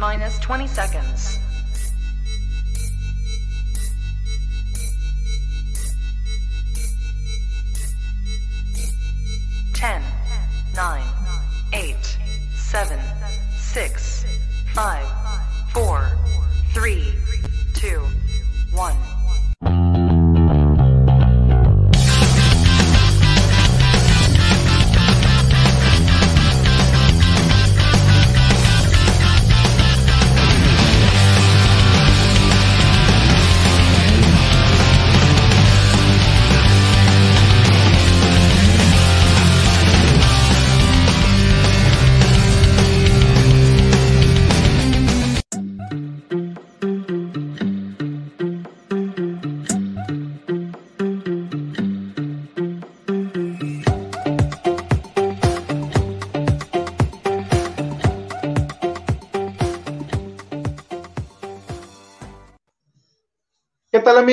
minus 20 seconds.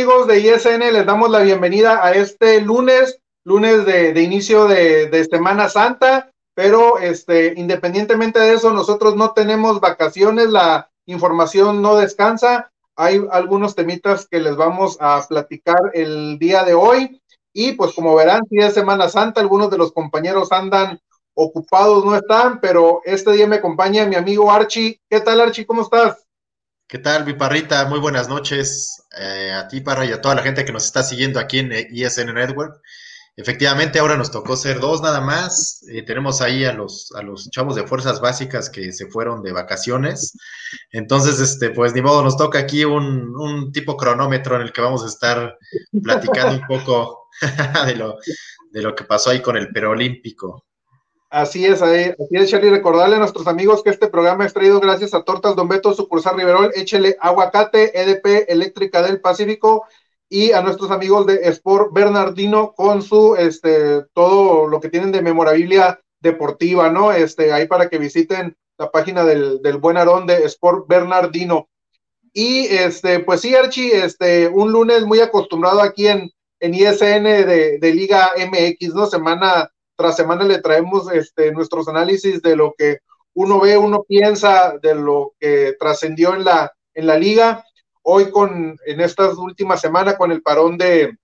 Amigos de ISN? Les damos la bienvenida a este lunes, lunes de, inicio de, de, Semana Santa, pero este, independientemente de eso, nosotros no tenemos vacaciones, la información no descansa. Hay algunos temitas que les vamos a platicar el día de hoy y pues como verán, si es Semana Santa, algunos de los compañeros andan ocupados, no están, pero este día me acompaña mi amigo Archie. ¿Qué tal Archie? ¿Cómo estás? ¿Qué tal, mi parrita? Muy buenas noches eh, a ti, Parra, y a toda la gente que nos está siguiendo aquí en ISN Network. Efectivamente, ahora nos tocó ser dos nada más. Eh, tenemos ahí a los, a los chavos de fuerzas básicas que se fueron de vacaciones. Entonces, este, pues ni modo, nos toca aquí un, un tipo cronómetro en el que vamos a estar platicando un poco de lo, de lo que pasó ahí con el perolímpico. Así es, así es, Charlie. Recordarle a nuestros amigos que este programa es traído gracias a Tortas Don Beto, sucursal Riverol, échele aguacate, EDP Eléctrica del Pacífico y a nuestros amigos de Sport Bernardino con su, este, todo lo que tienen de memorabilia deportiva, ¿no? Este, ahí para que visiten la página del, del buen Aarón de Sport Bernardino. Y, este, pues sí, Archie, este, un lunes muy acostumbrado aquí en, en ISN de, de Liga MX, ¿no? Semana tras semana le traemos este, nuestros análisis de lo que uno ve, uno piensa, de lo que trascendió en la, en la liga. Hoy con, en estas últimas semanas con el parón de,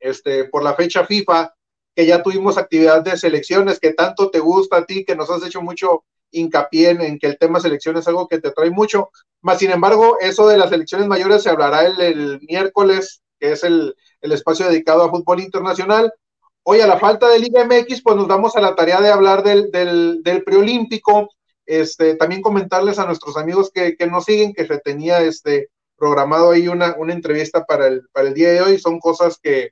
este, por la fecha FIFA, que ya tuvimos actividad de selecciones, que tanto te gusta a ti, que nos has hecho mucho hincapié en, que el tema selección es algo que te trae mucho. Más sin embargo, eso de las selecciones mayores se hablará el, el miércoles, que es el, el espacio dedicado a fútbol internacional. Hoy a la falta de Liga MX, pues nos damos a la tarea de hablar del, del, preolímpico, este, también comentarles a nuestros amigos que, que, nos siguen que se tenía este, programado ahí una, una entrevista para el, para el día de hoy, son cosas que,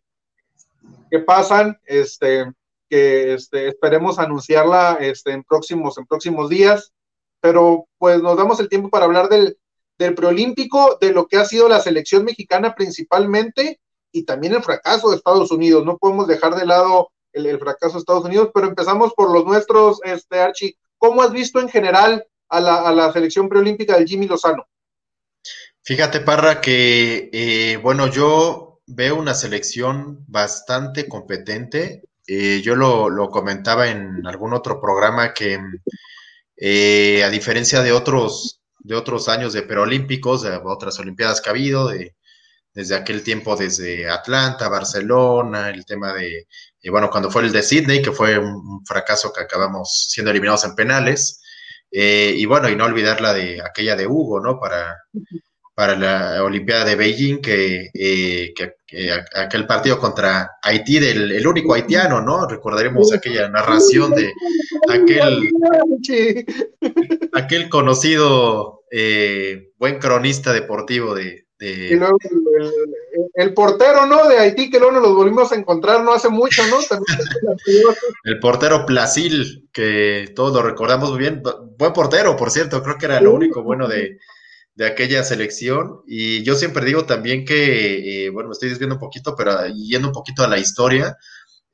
que pasan, este, que este, esperemos anunciarla este, en, próximos, en próximos días, pero pues nos damos el tiempo para hablar del, del preolímpico, de lo que ha sido la selección mexicana principalmente, y también el fracaso de Estados Unidos. No podemos dejar de lado el, fracaso de Estados Unidos, pero empezamos por los nuestros, este Archie. ¿Cómo has visto en general a la, a la selección preolímpica del Jimmy Lozano? Fíjate, Parra, que eh, bueno, yo veo una selección bastante competente. Eh, yo lo, lo, comentaba en algún otro programa que eh, a diferencia de otros, de otros años de preolímpicos, de otras olimpiadas que ha habido, de, desde aquel tiempo, desde Atlanta, Barcelona, el tema de, eh, bueno, cuando fue el de Sydney, que fue un, fracaso que acabamos siendo eliminados en penales, eh, y bueno, y no olvidar la de aquella de Hugo, ¿no? Para, para la Olimpiada de Beijing, que, eh, que, que aquel partido contra Haití, del, el único haitiano, ¿no? Recordaremos aquella narración de aquel, aquel conocido buen cronista deportivo de, Y luego el, el, el, portero, ¿no? De Haití, que luego nos los volvimos a encontrar no hace mucho, ¿no? el portero Plasil, que todos lo recordamos muy bien. Buen portero, por cierto, creo que era lo único bueno de, de aquella selección. Y yo siempre digo también que, eh, bueno, me estoy desviando un poquito, pero yendo un poquito a la historia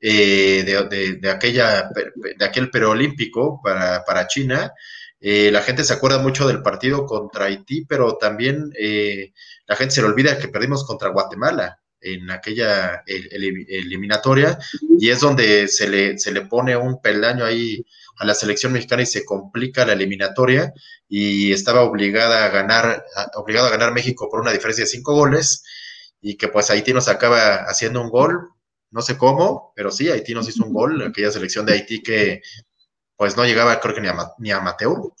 eh, de, de, de, aquella, de aquel preolímpico para, para China. Eh, la gente se acuerda mucho del partido contra Haití, pero también eh, la gente se le olvida que perdimos contra Guatemala en aquella el, el, eliminatoria y es donde se le, se le pone un peldaño ahí, a la selección mexicana y se complica la eliminatoria y estaba obligada a ganar, obligado a ganar México por una diferencia de cinco goles y que pues Haití nos acaba haciendo un gol, no sé cómo, pero sí, Haití nos hizo un gol, aquella selección de Haití que pues no llegaba creo que ni a, ni a Mateo.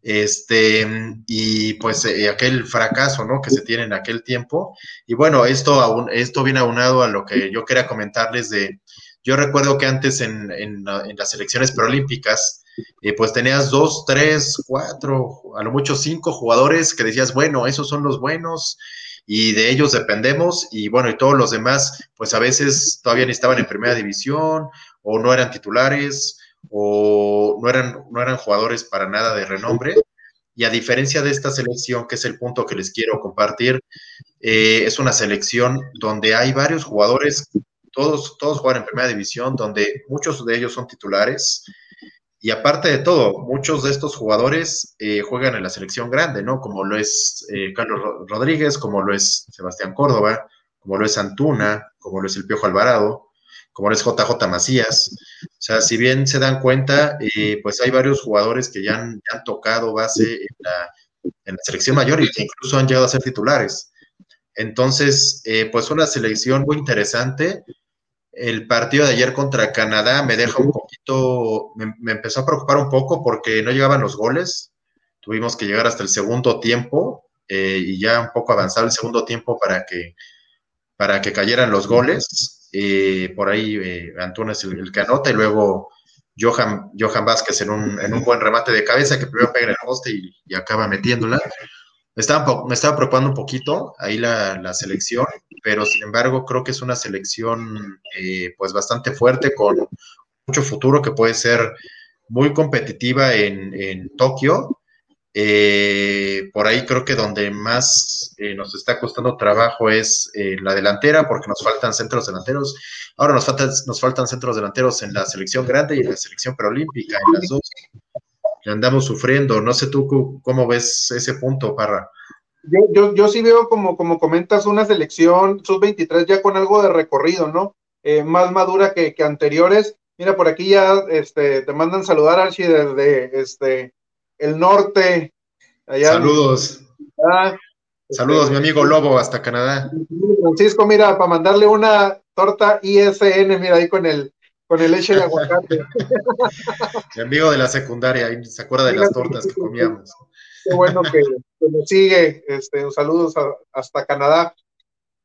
Este, y pues eh, aquel fracaso, ¿no? Que se tiene en aquel tiempo. Y bueno, esto, aún, esto viene aunado a lo que yo quería comentarles de, yo recuerdo que antes en, en, las elecciones preolímpicas, eh, pues tenías dos, tres, cuatro, a lo mucho cinco jugadores que decías, bueno, esos son los buenos y de ellos dependemos y bueno, y todos los demás, pues a veces todavía ni estaban en primera división o no eran titulares o no eran, no eran jugadores para nada de renombre. Y a diferencia de esta selección, que es el punto que les quiero compartir, eh, es una selección donde hay varios jugadores todos, todos juegan en primera división, donde muchos de ellos son titulares. Y aparte de todo, muchos de estos jugadores eh, juegan en la selección grande, ¿no? Como lo es eh, Carlos Rodríguez, como lo es Sebastián Córdoba, como lo es Antuna, como lo es el Piojo Alvarado, como es JJ Macías. O sea, si bien se dan cuenta, eh, pues hay varios jugadores que ya han, tocado base en la, en la, selección mayor y que incluso han llegado a ser titulares. Entonces, pues una selección muy interesante el partido de ayer contra Canadá me deja un poquito, me, empezó a preocupar un poco porque no llegaban los goles. Tuvimos que llegar hasta el segundo tiempo eh, y ya un poco avanzado el segundo tiempo para que, para que cayeran los goles. Eh, por ahí eh, Antunes el, el, que anota y luego Johan, Johan Vázquez en un, en un buen remate de cabeza que primero pega en el poste y, acaba metiéndola me estaba, me estaba preocupando un poquito ahí la, la, selección, pero sin embargo creo que es una selección eh, pues bastante fuerte con mucho futuro que puede ser muy competitiva en, en Tokio. Eh, por ahí creo que donde más eh, nos está costando trabajo es eh, la delantera, porque nos faltan centros delanteros. Ahora nos faltan, nos faltan centros delanteros en la selección grande y en la selección preolímpica, en las dos andamos sufriendo. No sé tú cómo ves ese punto, Parra. Yo, yo, yo sí veo como, como comentas una selección sub-23 ya con algo de recorrido, ¿no? Más madura que, que, anteriores. Mira, por aquí ya este, te mandan saludar, Archie, desde este, el norte. Allá Saludos. Ah, Saludos, este, mi amigo Lobo, hasta Canadá. Francisco, mira, para mandarle una torta ISN, mira, ahí con el, con el leche de aguacate. Mi amigo de la secundaria, se acuerda de las tortas que comíamos. Qué bueno que, nos sigue. Este, saludos hasta Canadá.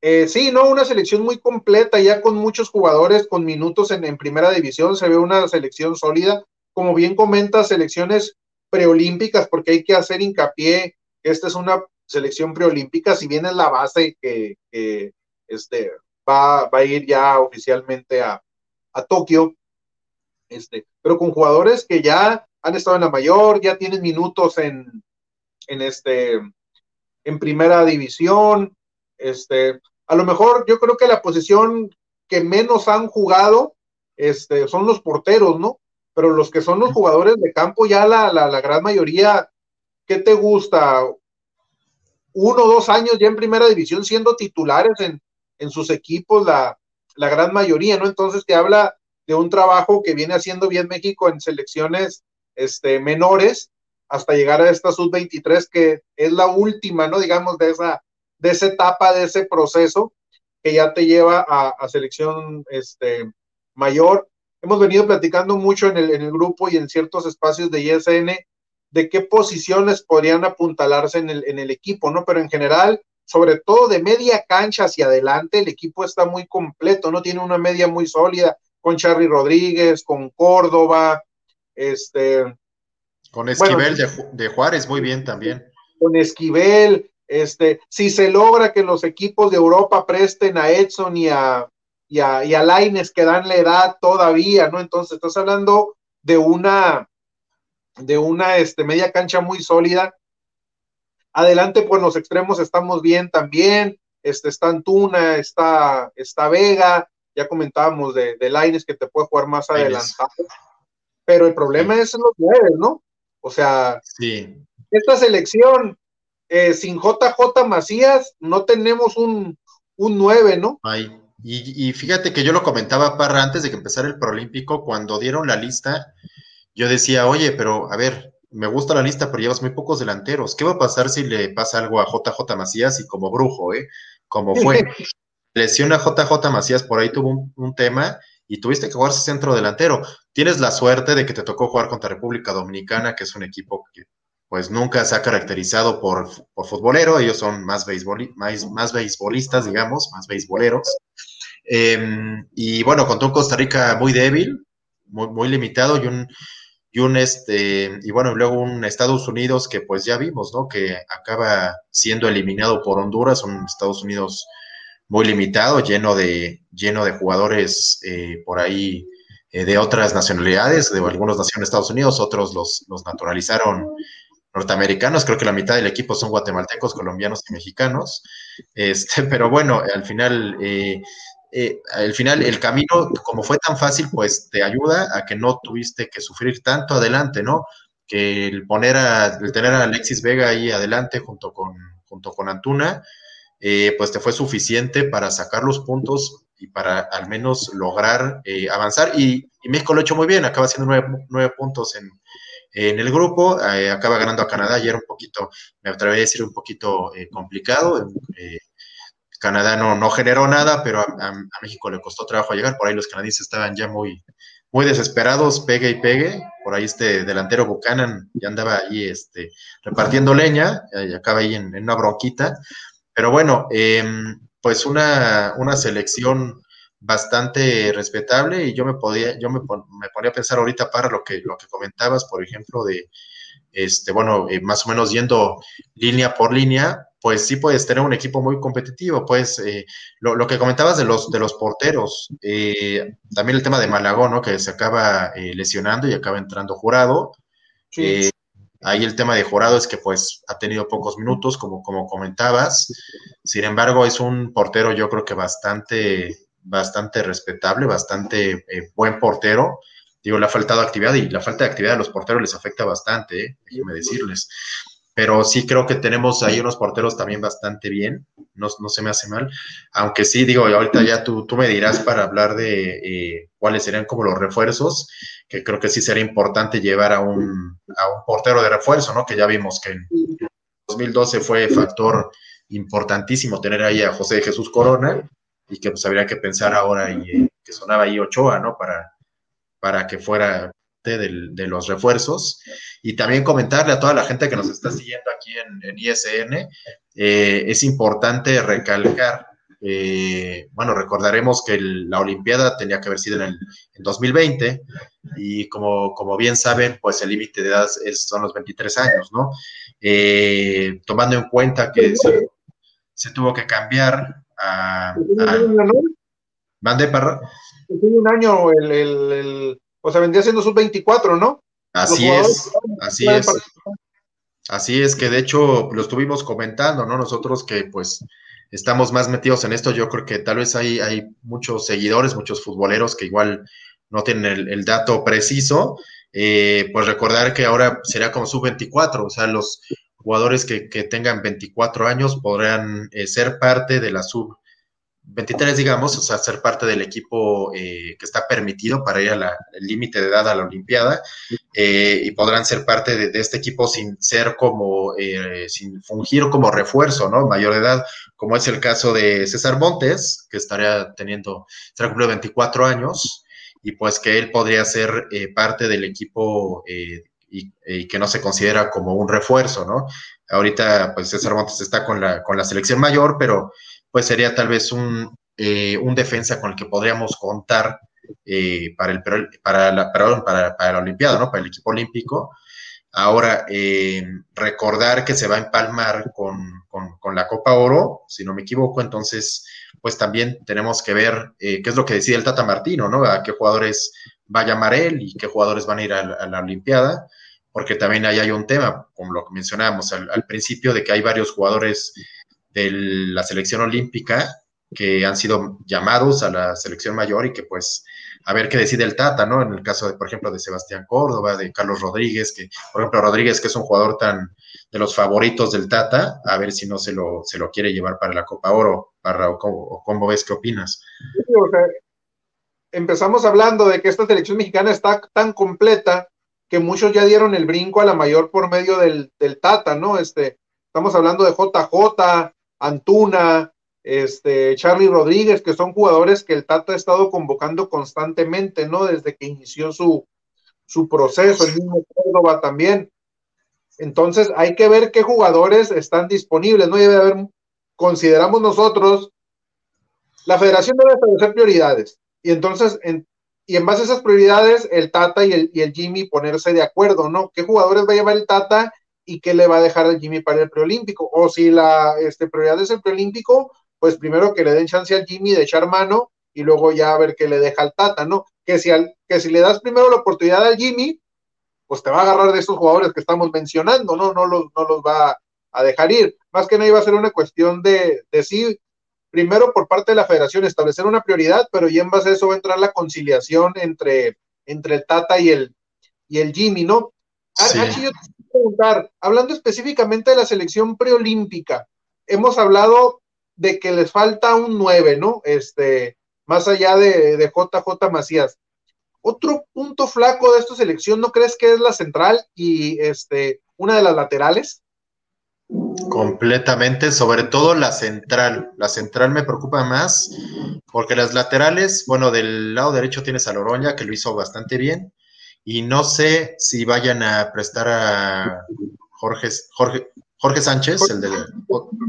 Eh, sí, no, una selección muy completa, ya con muchos jugadores con minutos en, en, primera división, se ve una selección sólida. Como bien comenta, selecciones preolímpicas, porque hay que hacer hincapié que esta es una selección preolímpica, si bien es la base que, que este, va, va a ir ya oficialmente a, a Tokio, este, pero con jugadores que ya han estado en la mayor, ya tienen minutos en, en este, en primera división, este, a lo mejor yo creo que la posición que menos han jugado, este, son los porteros, ¿no? Pero los que son los jugadores de campo, ya la, la, la gran mayoría, ¿qué te gusta? Uno o dos años ya en primera división siendo titulares en, en sus equipos, la, la gran mayoría, ¿no? Entonces te habla de un trabajo que viene haciendo bien México en selecciones este, menores hasta llegar a esta sub-23 que es la última, ¿no? Digamos, de esa, de esa etapa, de ese proceso que ya te lleva a, a selección este, mayor. Hemos venido platicando mucho en el, en el grupo y en ciertos espacios de ISN de qué posiciones podrían apuntalarse en el, en el equipo, ¿no? Pero en general, sobre todo de media cancha hacia adelante, el equipo está muy completo, ¿no? Tiene una media muy sólida con Charly Rodríguez, con Córdoba, este. Con Esquivel bueno, de, de, Juárez, muy bien también. Con Esquivel, este, si se logra que los equipos de Europa presten a Edson y a, y a, y a Laines que dan la edad todavía, ¿no? Entonces estás hablando de una, de una este, media cancha muy sólida Adelante, pues los extremos estamos bien también. Este, está Antuna, está, está Vega, ya comentábamos de, de Laines que te puede jugar más adelantado. Pero el problema sí. es los nueve, ¿no? O sea, sí. esta selección eh, sin JJ Macías no tenemos un, un 9, ¿no? Ay, y, y, fíjate que yo lo comentaba, Parra, antes de que empezara el Prolímpico, cuando dieron la lista, yo decía, oye, pero a ver, me gusta la lista, pero llevas muy pocos delanteros. ¿Qué va a pasar si le pasa algo a JJ Macías y como brujo, eh? Como fue. Lesiona a JJ Macías, por ahí tuvo un, tema y tuviste que jugarse centro delantero. Tienes la suerte de que te tocó jugar contra República Dominicana, que es un equipo que pues nunca se ha caracterizado por, por futbolero, ellos son más, más, más beisbolistas, digamos, más beisboleros. Em, y bueno, contó un Costa Rica muy débil, muy, muy limitado y un, y un este, y bueno, luego un Estados Unidos que pues ya vimos, ¿no? Que acaba siendo eliminado por Honduras, un Estados Unidos muy limitado, lleno de, lleno de jugadores eh, por ahí eh, de otras nacionalidades, de algunos nacieron en Estados Unidos, otros los, los naturalizaron norteamericanos, creo que la mitad del equipo son guatemaltecos, colombianos y mexicanos, este, pero bueno, al final eh, eh, al final el camino, como fue tan fácil, pues te ayuda a que no tuviste que sufrir tanto adelante, ¿no? Que el poner a, el tener a Alexis Vega ahí adelante junto con, junto con Antuna, eh, pues te fue suficiente para sacar los puntos y para al menos lograr eh, avanzar. Y, México lo ha hecho muy bien, acaba haciendo nueve, puntos en, en, el grupo, acaba ganando a Canadá y era un poquito, me atrevería a decir, un poquito complicado. Canadá no, no generó nada, pero a, México le costó trabajo llegar. Por ahí los canadienses estaban ya muy, muy desesperados, pegue y pegue. Por ahí este delantero Buchanan ya andaba ahí este, repartiendo leña y acaba ahí en, una bronquita. Pero bueno, em, pues una, una selección bastante respetable y yo me podía, yo me, me, ponía a pensar ahorita para lo que, lo que comentabas, por ejemplo, de, este, bueno, eh, más o menos yendo línea por línea, pues sí puedes tener un equipo muy competitivo. Pues eh, lo, que comentabas de los, de los porteros, eh, también el tema de Malagón, ¿no? Que se acaba eh, lesionando y acaba entrando jurado. ahí el tema de jurado es que pues ha tenido pocos minutos, como, como comentabas. Sin embargo, es un portero yo creo que bastante, bastante respetable, bastante buen portero. Digo, le ha faltado actividad y la falta de actividad a los porteros les afecta bastante, déjenme decirles pero sí creo que tenemos ahí unos porteros también bastante bien, no, se me hace mal, aunque sí, digo, ahorita ya tú, tú me dirás para hablar de eh, cuáles serían como los refuerzos, que creo que sí sería importante llevar a un, a un portero de refuerzo, ¿no? Que ya vimos que en 2012 fue factor importantísimo tener ahí a José Jesús Corona y que pues habría que pensar ahora y eh, que sonaba ahí Ochoa, ¿no? Para, para que fuera de los refuerzos y también comentarle a toda la gente que nos está siguiendo aquí en, ISN, eh, es importante recalcar, eh, bueno, recordaremos que la Olimpiada tenía que haber sido en el 2020 y como, como bien saben, pues el límite de edad son los 23 años, ¿no? Eh, tomando en cuenta que se, tuvo que cambiar a... ¿Mande, Parra? un año el o sea, vendría siendo sub 24, ¿no? Así es, así es. Así es que de hecho lo estuvimos comentando, ¿no? Nosotros que pues estamos más metidos en esto, yo creo que tal vez hay, hay muchos seguidores, muchos futboleros que igual no tienen el, dato preciso, eh, pues recordar que ahora sería como sub 24, o sea, los jugadores que, tengan 24 años podrán eh, ser parte de la sub 23, digamos, o sea, ser parte del equipo eh, que está permitido para ir al límite de edad a la Olimpiada eh, y podrán ser parte de, este equipo sin ser como, eh, sin fungir como refuerzo, ¿no? Mayor de edad, como es el caso de César Montes, que estaría teniendo, estará cumplido 24 años y pues que él podría ser parte del equipo y, y, que no se considera como un refuerzo, ¿no? Ahorita, pues César Montes está con la, con la selección mayor, pero pues sería tal vez un, eh, un defensa con el que podríamos contar eh, para, el, para, la, para, para, la Olimpiada, ¿no? Para el equipo olímpico. Ahora, eh, recordar que se va a empalmar con, con, la Copa Oro, si no me equivoco, entonces, pues también tenemos que ver qué es lo que decide el Tata Martino, ¿no? A qué jugadores va a llamar él y qué jugadores van a ir a, la Olimpiada, porque también ahí hay un tema, como lo que mencionábamos al principio, de que hay varios jugadores de la selección olímpica que han sido llamados a la selección mayor y que pues a ver qué decide el Tata, ¿no? En el caso de, por ejemplo, de Sebastián Córdoba, de Carlos Rodríguez, que, por ejemplo, Rodríguez, que es un jugador tan de los favoritos del Tata, a ver si no se lo, se lo quiere llevar para la Copa Oro, para, o, cómo, ves, ¿qué opinas? empezamos hablando de que esta selección mexicana está tan completa que muchos ya dieron el brinco a la mayor por medio del, del Tata, ¿no? Este, estamos hablando de JJ, Antuna, este, Charlie Rodríguez, que son jugadores que el Tata ha estado convocando constantemente, ¿no? Desde que inició su, su proceso, el mismo Córdoba también. Entonces hay que ver qué jugadores están disponibles, ¿no? Debe haber, consideramos nosotros, la federación debe establecer prioridades. Y entonces, en, y en base a esas prioridades, el Tata y el, y el Jimmy ponerse de acuerdo, ¿no? ¿Qué jugadores va a llevar el Tata y qué le va a dejar al Jimmy para el preolímpico? O si la este, prioridad es el preolímpico, pues primero que le den chance al Jimmy de echar mano y luego ya a ver qué le deja al Tata, ¿no? Que si, al, que si le das primero la oportunidad al Jimmy, pues te va a agarrar de esos jugadores que estamos mencionando, ¿no? No los, no los va a dejar ir. Más que nada iba a ser una cuestión de, de sí, primero por parte de la federación establecer una prioridad, pero ya en base a eso va a entrar la conciliación entre, entre el Tata y el, y el Jimmy, ¿no? Sí. Archie, yo preguntar, hablando específicamente de la selección preolímpica, hemos hablado de que les falta un 9, ¿no? Este, más allá de, de JJ Macías. Otro punto flaco de esta selección, ¿no crees que es la central y este, una de las laterales? Completamente, sobre todo la central. La central me preocupa más porque las laterales, bueno, del lado derecho tienes a Loroña, que lo hizo bastante bien, y no sé si vayan a prestar a Jorge, Jorge, Jorge Sánchez, Jorge, el de.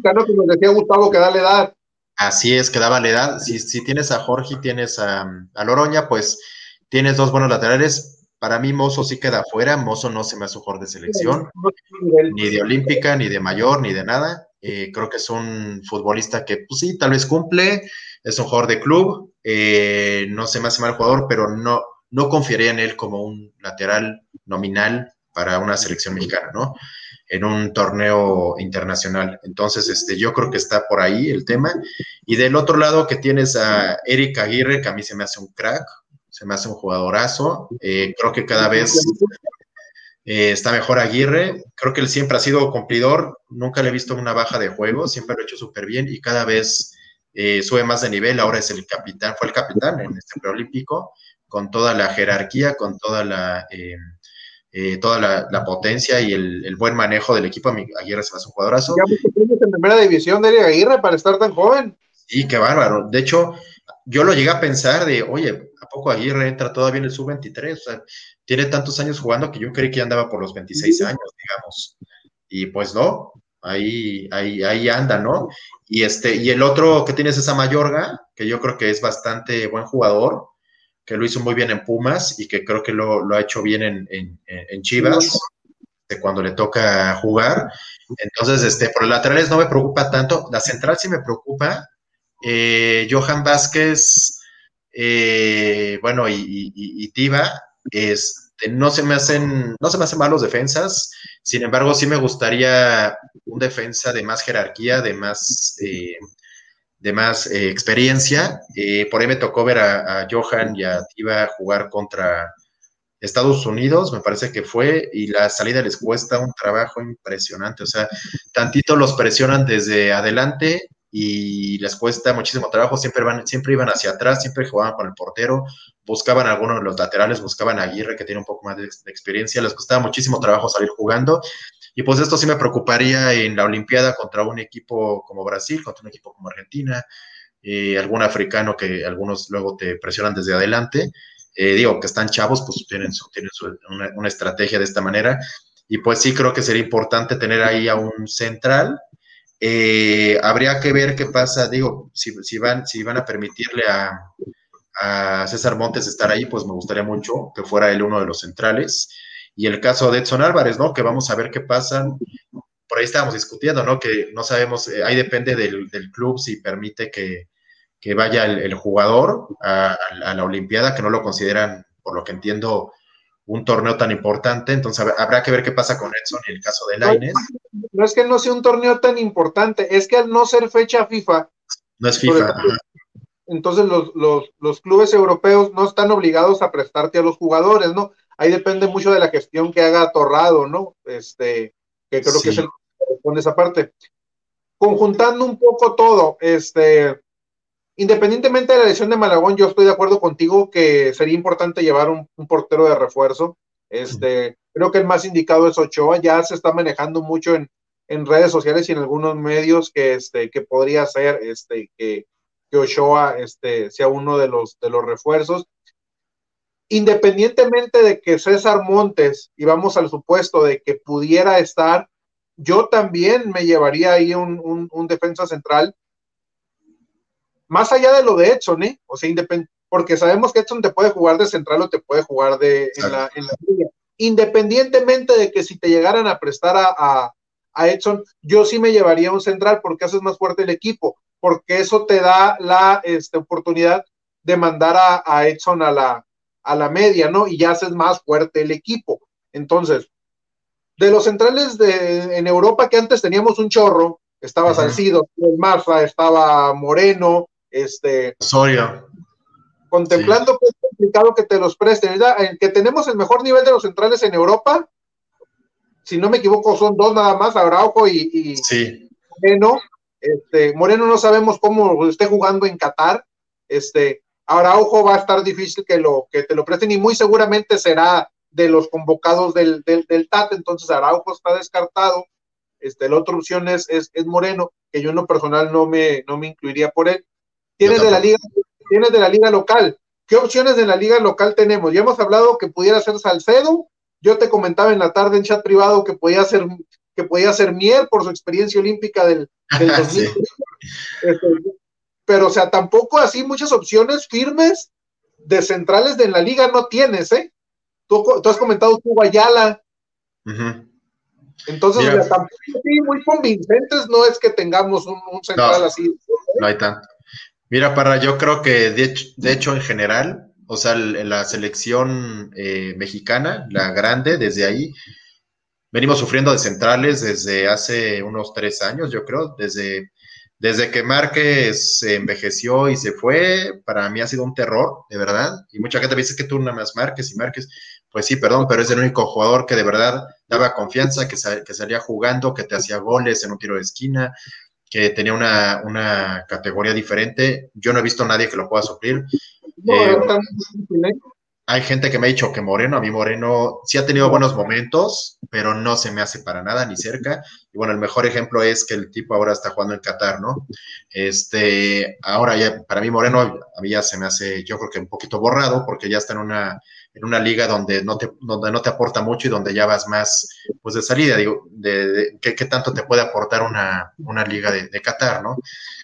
Claro, que nos decía Gustavo que da la edad. Así es, que daba la edad. Si, si tienes a Jorge y tienes a, a, Loroña, pues tienes dos buenos laterales. Para mí, Mozo sí queda afuera. Mozo no se me hace un jugador de selección, ni de olímpica, ni de mayor, ni de nada. Eh, creo que es un futbolista que, pues sí, tal vez cumple, es un jugador de club. Eh, no se me hace mal jugador, pero no, no confiaría en él como un lateral nominal para una selección mexicana, ¿no? en un torneo internacional. Entonces, este, yo creo que está por ahí el tema. Y del otro lado que tienes a Eric Aguirre, que a mí se me hace un crack, se me hace un jugadorazo. Eh, creo que cada vez eh, está mejor Aguirre. Creo que él siempre ha sido cumplidor. Nunca le he visto una baja de juego. Siempre lo ha hecho súper bien y cada vez eh, sube más de nivel. Ahora es el capitán, fue el capitán en este preolímpico, con toda la jerarquía, con toda la eh, toda la, la, potencia y el, el, buen manejo del equipo. Aguirre se va a un jugadorazo. Ya en primera división de Aguirre para estar tan joven. Sí, qué bárbaro. De hecho, yo lo llegué a pensar de, oye, ¿a poco Aguirre entra todavía en el sub-23? O sea, tiene tantos años jugando que yo creí que andaba por los 26 sí. años, digamos. Y pues no, ahí, ahí, ahí anda, ¿no? Y este, y el otro que tienes es a Mayorga, que yo creo que es bastante buen jugador, que lo hizo muy bien en Pumas y que creo que lo, ha hecho bien en, Chivas, de cuando le toca jugar. Entonces, este, por laterales no me preocupa tanto. La central sí me preocupa. Eh, Johan Vázquez, eh, bueno, y, y, Tiva, este, no se me hacen, no se me hacen mal los defensas. Sin embargo, sí me gustaría un defensa de más jerarquía, de más eh, de más eh, experiencia. Eh, por ahí me tocó ver a, a, Johan y a Tiva jugar contra Estados Unidos, me parece que fue, y la salida les cuesta un trabajo impresionante. O sea, tantito los presionan desde adelante y les cuesta muchísimo trabajo. Siempre, van, siempre iban hacia atrás, siempre jugaban con el portero, buscaban a alguno de los laterales, buscaban a Aguirre, que tiene un poco más de, de experiencia. Les costaba muchísimo trabajo salir jugando. Y pues esto sí me preocuparía en la Olimpiada contra un equipo como Brasil, contra un equipo como Argentina, eh, algún africano que algunos luego te presionan desde adelante. Eh, digo que están chavos, pues tienen, su, tienen su, una, estrategia de esta manera. Y pues sí creo que sería importante tener ahí a un central. Eh, habría que ver qué pasa, digo, si, si, van, si van a permitirle a, a César Montes estar ahí, pues me gustaría mucho que fuera él uno de los centrales y el caso de Edson Álvarez, ¿no? Que vamos a ver qué pasa. Por ahí estábamos discutiendo, ¿no? Que no sabemos, eh, ahí depende del, del, club si permite que, que vaya el, el jugador a, a, la Olimpiada, que no lo consideran, por lo que entiendo, un torneo tan importante. Entonces habrá que ver qué pasa con Edson y el caso de Laines. No, no, es que no sea un torneo tan importante, es que al no ser fecha FIFA. No es FIFA. Entonces los, los, los clubes europeos no están obligados a prestarte a los jugadores, ¿no? ahí depende mucho de la gestión que haga Torrado, ¿no? Este, que creo sí. que es el que responde esa parte. Conjuntando un poco todo, este, independientemente de la lesión de Malagón, yo estoy de acuerdo contigo que sería importante llevar un, un portero de refuerzo. Este, creo que el más indicado es Ochoa, ya se está manejando mucho en, en redes sociales y en algunos medios que, este, que podría ser este, que, que Ochoa este, sea uno de los, de los refuerzos. Independientemente de que César Montes, y vamos al supuesto de que pudiera estar, yo también me llevaría ahí un, un, defensa central, más allá de lo de Edson, ¿eh? O sea, porque sabemos que Edson te puede jugar de central o te puede jugar de, en, la, en. Independientemente de que si te llegaran a prestar a, a, a Edson, yo sí me llevaría un central porque haces más fuerte el equipo, porque eso te da la este, oportunidad de mandar a, a, Edson a la, a la media, ¿no? Y ya haces más fuerte el equipo. Entonces, de los centrales de, en Europa que antes teníamos un chorro, estaba -huh. Salcido, Marfa, estaba Moreno, este. Soria. Contemplando sí. que es complicado que te los presten, ¿verdad? que tenemos el mejor nivel de los centrales en Europa, si no me equivoco, son dos nada más, Araujo y, y sí. Moreno. Este, Moreno no sabemos cómo esté jugando en Qatar. Este, Araujo va a estar difícil que lo que te lo presten y muy seguramente será de los convocados del, del, del TAT, entonces Araujo está descartado. Este, la otra opción es, es, es, Moreno, que yo en lo personal no me, no me incluiría por él. Tienes de la liga, tienes de la liga local. ¿Qué opciones de la liga local tenemos? Ya hemos hablado que pudiera ser Salcedo, yo te comentaba en la tarde en chat privado que podía ser, que podía ser Mier por su experiencia olímpica del, del 2000. sí. este, pero, o sea, tampoco así muchas opciones firmes de centrales de en la liga no tienes, ¿eh? Tú, tú has comentado tú, Ayala. Uh -huh. Entonces, yeah. o sea, tampoco sí, muy convincentes no es que tengamos un, un central no, así. ¿eh? No hay tanto. Mira, para yo creo que de hecho, de hecho en general, o sea, la selección eh, mexicana, la grande, desde ahí, venimos sufriendo de centrales desde hace unos tres años, yo creo, desde, desde que Márquez se envejeció y se fue, para mí ha sido un terror, de verdad, y mucha gente me dice que tú nada más Márquez y Márquez, pues sí, perdón, pero es el único jugador que de verdad daba confianza, que, que salía jugando, que te hacía goles en un tiro de esquina, que tenía una, una, categoría diferente. Yo no he visto a nadie que lo pueda suplir. No, eh, hay gente que me ha dicho que Moreno, a mí Moreno sí ha tenido buenos momentos, pero no se me hace para nada ni cerca. Y bueno, el mejor ejemplo es que el tipo ahora está jugando en Qatar, ¿no? Este, ahora ya, para mí Moreno, a mí ya se me hace, yo creo que un poquito borrado, porque ya está en una, en una liga donde no te, donde no te aporta mucho y donde ya vas más, pues de salida, digo, de, de ¿qué, ¿qué, tanto te puede aportar una, una liga de, de Qatar, ¿no?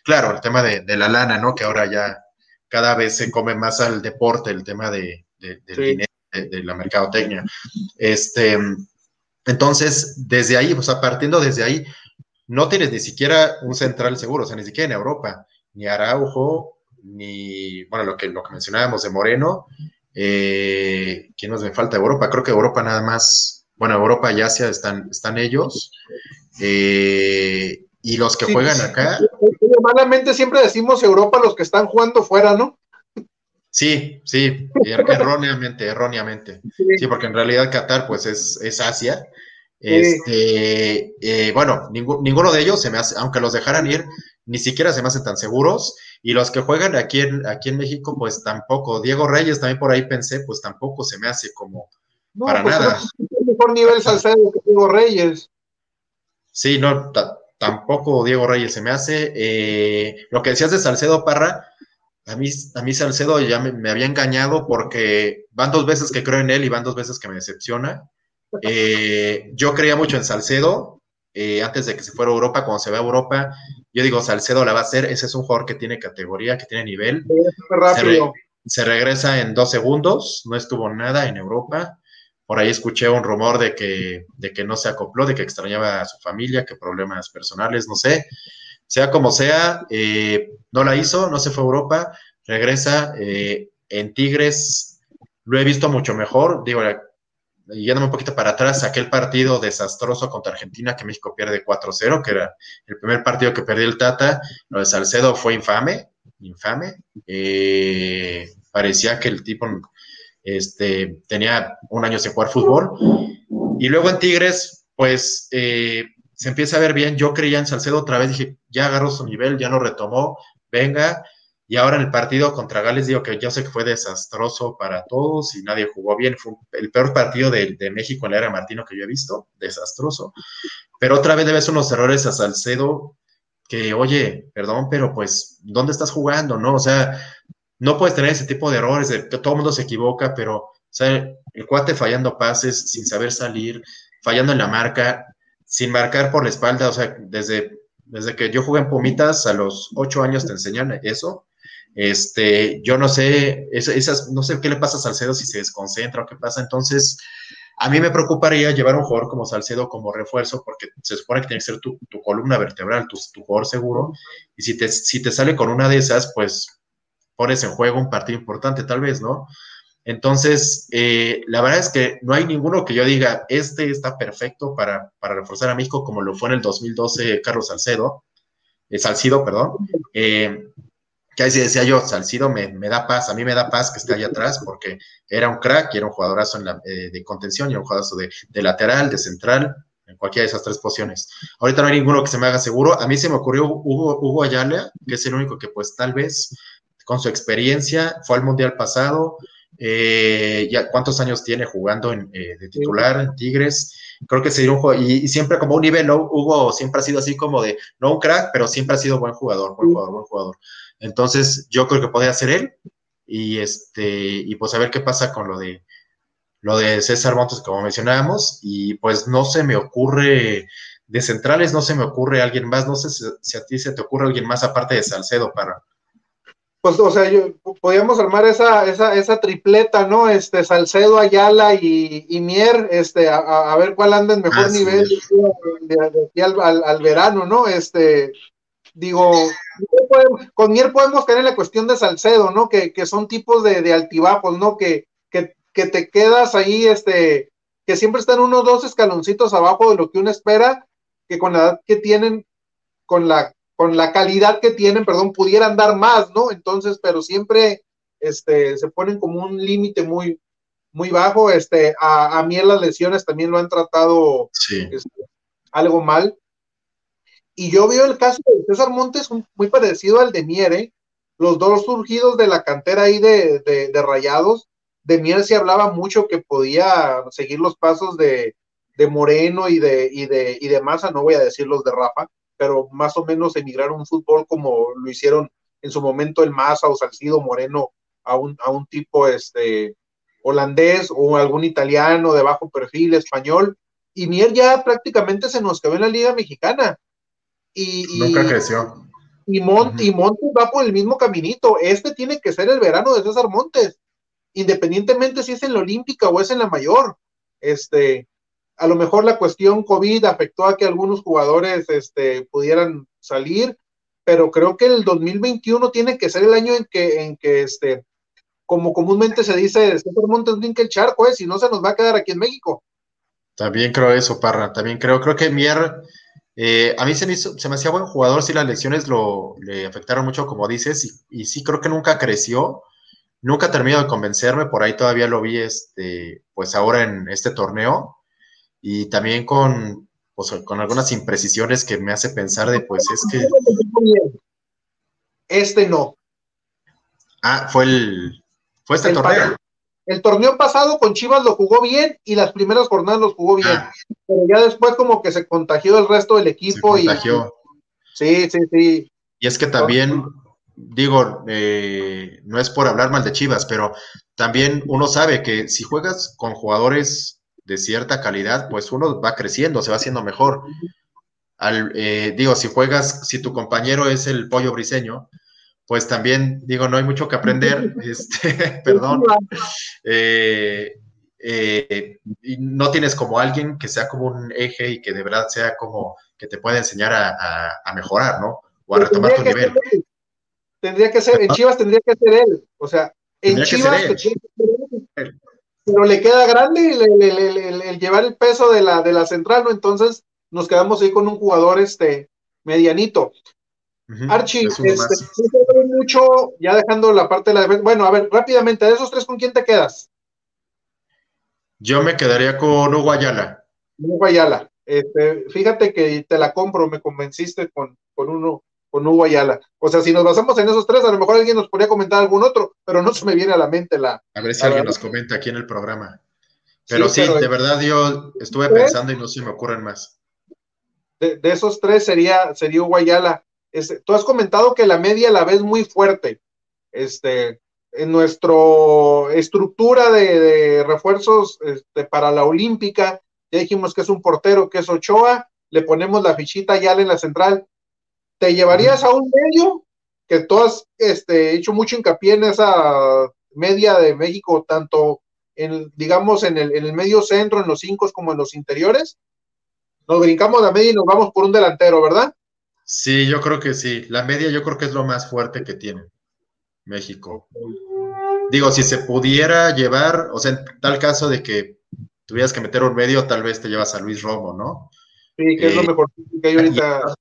Claro, el tema de, de la lana, ¿no? Que ahora ya cada vez se come más al deporte, el tema de, de, del sí. dinero, de, de, la mercadotecnia. Este, entonces, desde ahí, o sea, partiendo desde ahí, no tienes ni siquiera un central seguro, o sea, ni siquiera en Europa, ni Araujo, ni, bueno, lo que, lo que mencionábamos de Moreno, eh, ¿quién nos me falta? Europa, creo que Europa nada más, bueno, Europa y Asia están, están ellos, eh, y los que sí, juegan acá. Normalmente siempre decimos Europa los que están jugando fuera, ¿no? Sí, sí, er erróneamente, erróneamente. Sí. porque en realidad Qatar, pues es, es Asia. Este, eh, bueno, ningún, ninguno de ellos se me hace, aunque los dejaran ir, ni siquiera se me hacen tan seguros. Y los que juegan aquí en, aquí en México, pues tampoco. Diego Reyes también por ahí pensé, pues tampoco se me hace como no, para pues nada. Es mejor nivel Salcedo que Diego Reyes. Sí, no, tampoco Diego Reyes se me hace. Eh, lo que decías de Salcedo Parra, a mí, a mí Salcedo ya me, me, había engañado porque van dos veces que creo en él y van dos veces que me decepciona. Eh, yo creía mucho en Salcedo eh, antes de que se fuera a Europa. Cuando se va a Europa, yo digo, Salcedo la va a hacer. Ese es un jugador que tiene categoría, que tiene nivel. Se, re, se, regresa en dos segundos, no estuvo nada en Europa. Por ahí escuché un rumor de que, de que no se acopló, de que extrañaba a su familia, que problemas personales, no sé. Sea como sea, eh, no la hizo, no se fue a Europa, regresa eh, en Tigres. Lo he visto mucho mejor. Digo, yéndome un poquito para atrás, aquel partido desastroso contra Argentina que México pierde 4-0, que era el primer partido que perdió el Tata, lo de Salcedo fue infame, infame. Eh, parecía que el tipo este, tenía un año sin jugar fútbol. Y luego en Tigres, pues se empieza a ver bien. Yo creía en Salcedo otra vez, dije, ya agarró su nivel, ya lo retomó, venga. Y ahora en el partido contra Gales, digo que yo sé que fue desastroso para todos y nadie jugó bien. Fue el peor partido de, México en la era Martino que yo he visto, desastroso. Pero otra vez debes unos errores a Salcedo que, oye, perdón, pero pues, ¿dónde estás jugando? No, o sea, no puedes tener ese tipo de errores, todo el mundo se equivoca, pero, o sea, el cuate fallando pases, sin saber salir, fallando en la marca, sin marcar por la espalda, o sea, desde, desde que yo jugué en Pumitas a los ocho años te enseñan eso. Este, yo no sé, esas, no sé qué le pasa a Salcedo si se desconcentra o qué pasa. Entonces, a mí me preocuparía llevar un jugador como Salcedo como refuerzo, porque se supone que tiene que ser tu, columna vertebral, tu, tu, jugador seguro. Y si te, si te sale con una de esas, pues pones en juego un partido importante, tal vez, ¿no? Entonces, eh, la verdad es que no hay ninguno que yo diga, este está perfecto para, reforzar a México, como lo fue en el 2012 Carlos Salcedo, eh, Salcido, perdón. Eh, que ahí decía yo, Salcido me, da paz, a mí me da paz que esté allá atrás, porque era un crack y era un jugadorazo en la, de contención y un jugadorazo de, de, lateral, de central, en cualquiera de esas tres posiciones. Ahorita no hay ninguno que se me haga seguro. A mí se me ocurrió Hugo, Hugo Ayala, que es el único que pues tal vez con su experiencia fue al Mundial pasado, eh, ya cuántos años tiene jugando en, eh, de titular en Tigres. Creo que sería un juego, y, siempre como un nivel, ¿no? Hugo siempre ha sido así como de, no un crack, pero siempre ha sido buen jugador, buen jugador, buen jugador. Entonces, yo creo que podría ser él, y este, y pues a ver qué pasa con lo de lo de César Montes, como mencionábamos, y pues no se me ocurre, de centrales no se me ocurre alguien más, no sé si a ti se te ocurre alguien más aparte de Salcedo para, pues, o sea, yo, podíamos armar esa, esa, esa tripleta, ¿no? Este, Salcedo, Ayala y, Mier, este, a, ver cuál anda en mejor nivel de, aquí al, verano, ¿no? Este, digo, con Mier podemos tener la cuestión de Salcedo, ¿no? Que, son tipos de, altibajos, ¿no? Que, que, que, te quedas ahí, este, que siempre están unos dos escaloncitos abajo de lo que uno espera, que con la edad que tienen, con la con la calidad que tienen, perdón, pudieran dar más, ¿no? Entonces, pero siempre este, se ponen como un límite muy, muy bajo. Este, a, mí en las lesiones también lo han tratado este, algo mal. Y yo veo el caso de César Montes muy parecido al de Mier, ¿eh? Los dos surgidos de la cantera ahí de, de, Rayados. De Mier se hablaba mucho que podía seguir los pasos de, de Moreno y de, y de, y de Massa, no voy a decir los de Rafa, pero más o menos emigrar un fútbol como lo hicieron en su momento el Maza o Salcido Moreno a un, a un tipo este, holandés o algún italiano de bajo perfil, español, y Mier ya prácticamente se nos quedó en la Liga Mexicana. Y, Nunca creció. Y, Montes va por el mismo caminito. Este tiene que ser el verano de César Montes, independientemente si es en la Olímpica o es en la mayor. Este, a lo mejor la cuestión COVID afectó a que algunos jugadores este, pudieran salir, pero creo que el 2021 tiene que ser el año en que, en que este, como comúnmente se dice, Montes brinca el charco, ¿eh? si no se nos va a quedar aquí en México. También creo eso, Parra, también creo, creo que Mier, eh, a mí se me, hizo, se me hacía buen jugador, sí las lesiones lo, le afectaron mucho, como dices, y, y sí creo que nunca creció, nunca terminó de convencerme, por ahí todavía lo vi, este, pues ahora en este torneo, y también con, pues, con algunas imprecisiones que me hace pensar de, pues es que... Este no. Ah, fue el... Fue este torneo. El torneo pasado con Chivas lo jugó bien y las primeras jornadas los jugó bien. Ah. Pero ya después como que se contagió el resto del equipo. Se contagió. Y, sí, sí, sí. Y es que también, digo, eh, no es por hablar mal de Chivas, pero también uno sabe que si juegas con jugadores de cierta calidad, pues uno va creciendo, se va haciendo mejor. Al, eh, digo, si juegas, si tu compañero es el pollo briseño, pues también, digo, no hay mucho que aprender, este, perdón. Eh, eh, y no tienes como alguien que sea como un eje y que de verdad sea como que te pueda enseñar a, mejorar, ¿no? O a retomar tu nivel. Tendría que ser, en Chivas tendría que ser él, o sea, en Chivas pero le queda grande el, llevar el peso de la, de la central, ¿no? Entonces nos quedamos ahí con un jugador este medianito. Archie, este, mucho, ya dejando la parte de la defensa. Bueno, a ver, rápidamente, de esos tres, ¿con quién te quedas? Yo me quedaría con Hugo Ayala. Hugo Ayala. Este, fíjate que te la compro, me convenciste con, con uno, con Hugo Ayala. O sea, si nos basamos en esos tres, a lo mejor alguien nos podría comentar algún otro, pero no se me viene a la mente la. A ver si alguien nos comenta aquí en el programa. Pero sí, de verdad yo estuve pensando y no se me ocurren más. De, esos tres sería, sería Hugo Ayala. Este, tú has comentado que la media la ves muy fuerte. Este, en nuestra estructura de, refuerzos este, para la Olímpica, ya dijimos que es un portero, que es Ochoa, le ponemos la fichita ya en la central. ¿Te llevarías a un medio? Que tú has este, hecho mucho hincapié en esa media de México, tanto en, digamos, en el, en el medio centro, en los cinco como en los interiores. Nos brincamos la media y nos vamos por un delantero, ¿verdad? Sí, yo creo que sí. La media yo creo que es lo más fuerte que tiene México. Digo, si se pudiera llevar, o sea, en tal caso de que tuvieras que meter un medio, tal vez te llevas a Luis Romo, ¿no? Sí, que es lo eh, mejor que hay ahorita.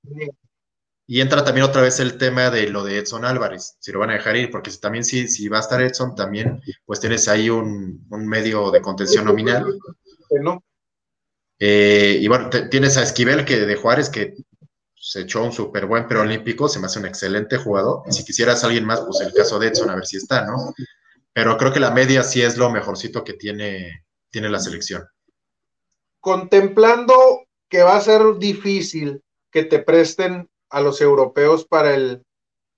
Y, entra también otra vez el tema de lo de Edson Álvarez, si lo van a dejar ir, porque también si, si va a estar Edson, también pues tienes ahí un, medio de contención nominal. Eh, y bueno, tienes a Esquivel que de Juárez, que se echó un súper buen preolímpico, se me hace un excelente jugador. Y si quisieras alguien más, pues el caso de Edson, a ver si está, ¿no? Pero creo que la media sí es lo mejorcito que tiene, tiene la selección. Contemplando que va a ser difícil que te presten a los europeos para el,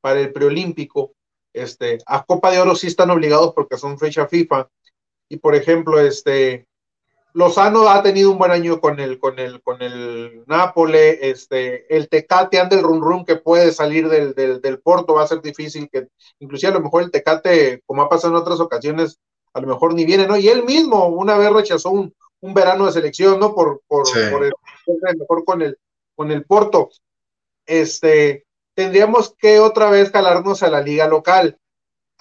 para el preolímpico, este, a Copa de Oro sí están obligados porque son fecha FIFA. Y por ejemplo, este, Lozano ha tenido un buen año con el, con el, con el Nápoles, este, el Tecate anda el run run que puede salir del, del, Porto, va a ser difícil que, inclusive a lo mejor el Tecate, como ha pasado en otras ocasiones, a lo mejor ni viene, ¿no? Y él mismo una vez rechazó un, un verano de selección, ¿no? Por, por, por el, mejor con el, con el Porto. Este, tendríamos que otra vez calarnos a la liga local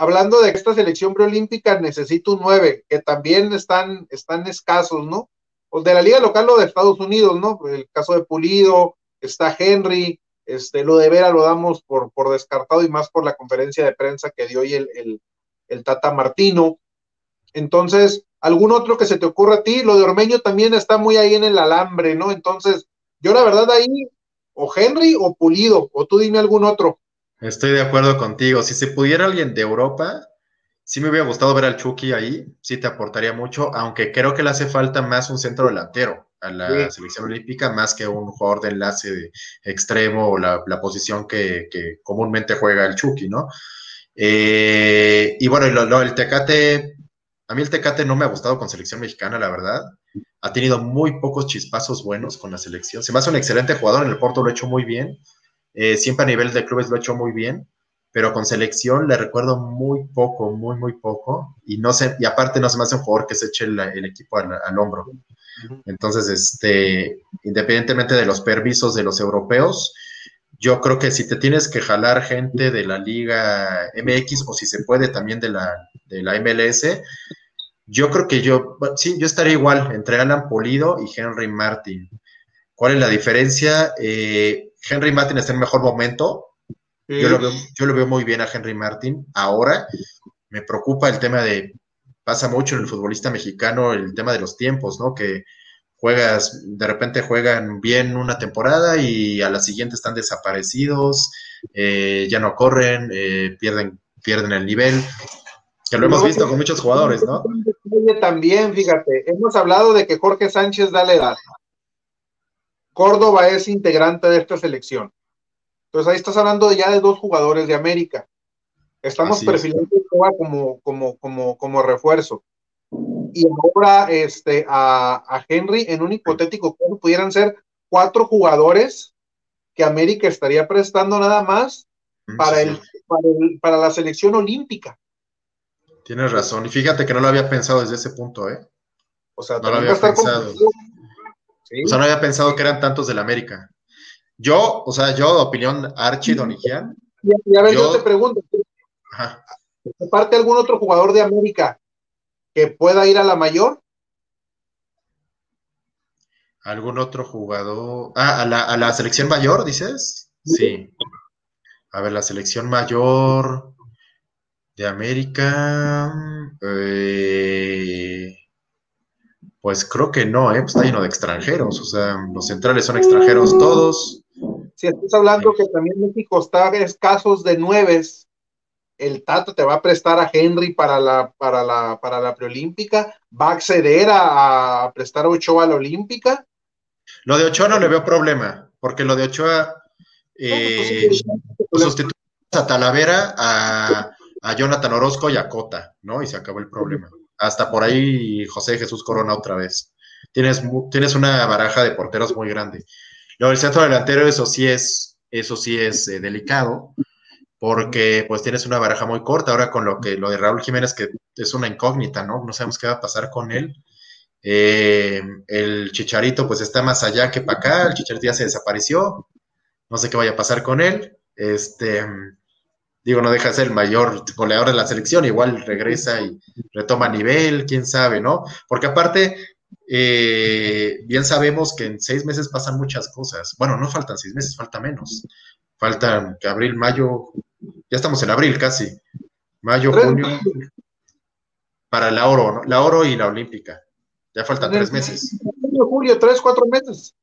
hablando de esta selección preolímpica, necesito un 9, que también están, están escasos, ¿no? O de la liga local o de Estados Unidos, ¿no? El caso de Pulido, está Henry, este, lo de Vera lo damos por, por descartado y más por la conferencia de prensa que dio hoy el, el, el Tata Martino. Entonces, ¿algún otro que se te ocurra a ti? Lo de Ormeño también está muy ahí en el alambre, ¿no? Entonces, yo la verdad ahí, o Henry o Pulido, o tú dime algún otro. Estoy de acuerdo contigo. Si se pudiera alguien de Europa, sí me hubiera gustado ver al Chucky ahí, sí te aportaría mucho, aunque creo que le hace falta más un centro delantero a la selección olímpica, más que un jugador de enlace de extremo o la, posición que, comúnmente juega el Chucky, ¿no? Eh, y bueno, lo, el Tecate, a mí el Tecate no me ha gustado con selección mexicana, la verdad. Ha tenido muy pocos chispazos buenos con la selección. Se me hace un excelente jugador, en el Porto lo ha hecho muy bien eh, siempre a nivel de clubes lo he hecho muy bien, pero con selección le recuerdo muy poco, muy, muy poco. Y no sé, y aparte no se me hace un jugador que se eche el, equipo al, hombro. Entonces, este, independientemente de los permisos de los europeos, yo creo que si te tienes que jalar gente de la Liga MX o si se puede también de la, de la MLS, yo creo que yo, sí, yo estaría igual entre Alan Polido y Henry Martin. ¿Cuál es la diferencia? Eh, Henry Martin está en mejor momento. Yo, lo veo, muy bien a Henry Martin. Ahora me preocupa el tema de, pasa mucho en el futbolista mexicano, el tema de los tiempos, ¿no? Que juegas, de repente juegan bien una temporada y a la siguiente están desaparecidos, eh, ya no corren, eh, pierden, pierden el nivel, que lo hemos visto con muchos jugadores, ¿no? También, fíjate, hemos hablado de que Jorge Sánchez da la edad. Córdoba es integrante de esta selección. Entonces ahí estás hablando ya de dos jugadores de América. Estamos perfilando como, como, como, como refuerzo. Y ahora este, a, Henry, en un hipotético caso, pudieran ser cuatro jugadores que América estaría prestando nada más mm, para, el, para, la selección olímpica. Tienes razón. Y fíjate que no lo había pensado desde ese punto, ¿eh? O sea, no lo había pensado. O sea, no había pensado que eran tantos del América. Yo, o sea, yo, opinión Archie Donigian. Y, a ver, yo, te pregunto, ¿parte algún otro jugador de América que pueda ir a la mayor? ¿Algún otro jugador? Ah, a la, a la selección mayor, dices? Sí. A ver, la selección mayor de América. Eh, pues creo que no, ¿eh? Pues está lleno de extranjeros, o sea, los centrales son extranjeros todos. si estás hablando que también México está escasos de nueves, el Tata te va a prestar a Henry para la, para la, para la preolímpica, va a acceder a, prestar a Ochoa a la olímpica. Lo de Ochoa no le veo problema, porque lo de Ochoa eh, pues sustituye a Talavera, a, a, Jonathan Orozco y a Cota, ¿no? Y se acabó el problema. Hasta por ahí José Jesús Corona otra vez. Tienes, tienes una baraja de porteros muy grande. Lo del centro delantero, eso sí es, eso sí es eh, delicado, porque pues tienes una baraja muy corta. Ahora con lo que lo de Raúl Jiménez, que es una incógnita, ¿no? No sabemos qué va a pasar con él. Eh, el Chicharito, pues está más allá que para acá. El Chicharito ya se desapareció. No sé qué vaya a pasar con él. Este, digo, no deja de ser el mayor goleador de la selección. Igual regresa y retoma nivel, quién sabe, ¿no? Porque aparte, eh, bien sabemos que en seis meses pasan muchas cosas. Bueno, no faltan seis meses, falta menos. Faltan que abril, mayo, ya estamos en abril casi. Mayo, junio, para la oro, ¿no? La oro y la olímpica. Ya faltan tres meses. Julio, tres, cuatro meses.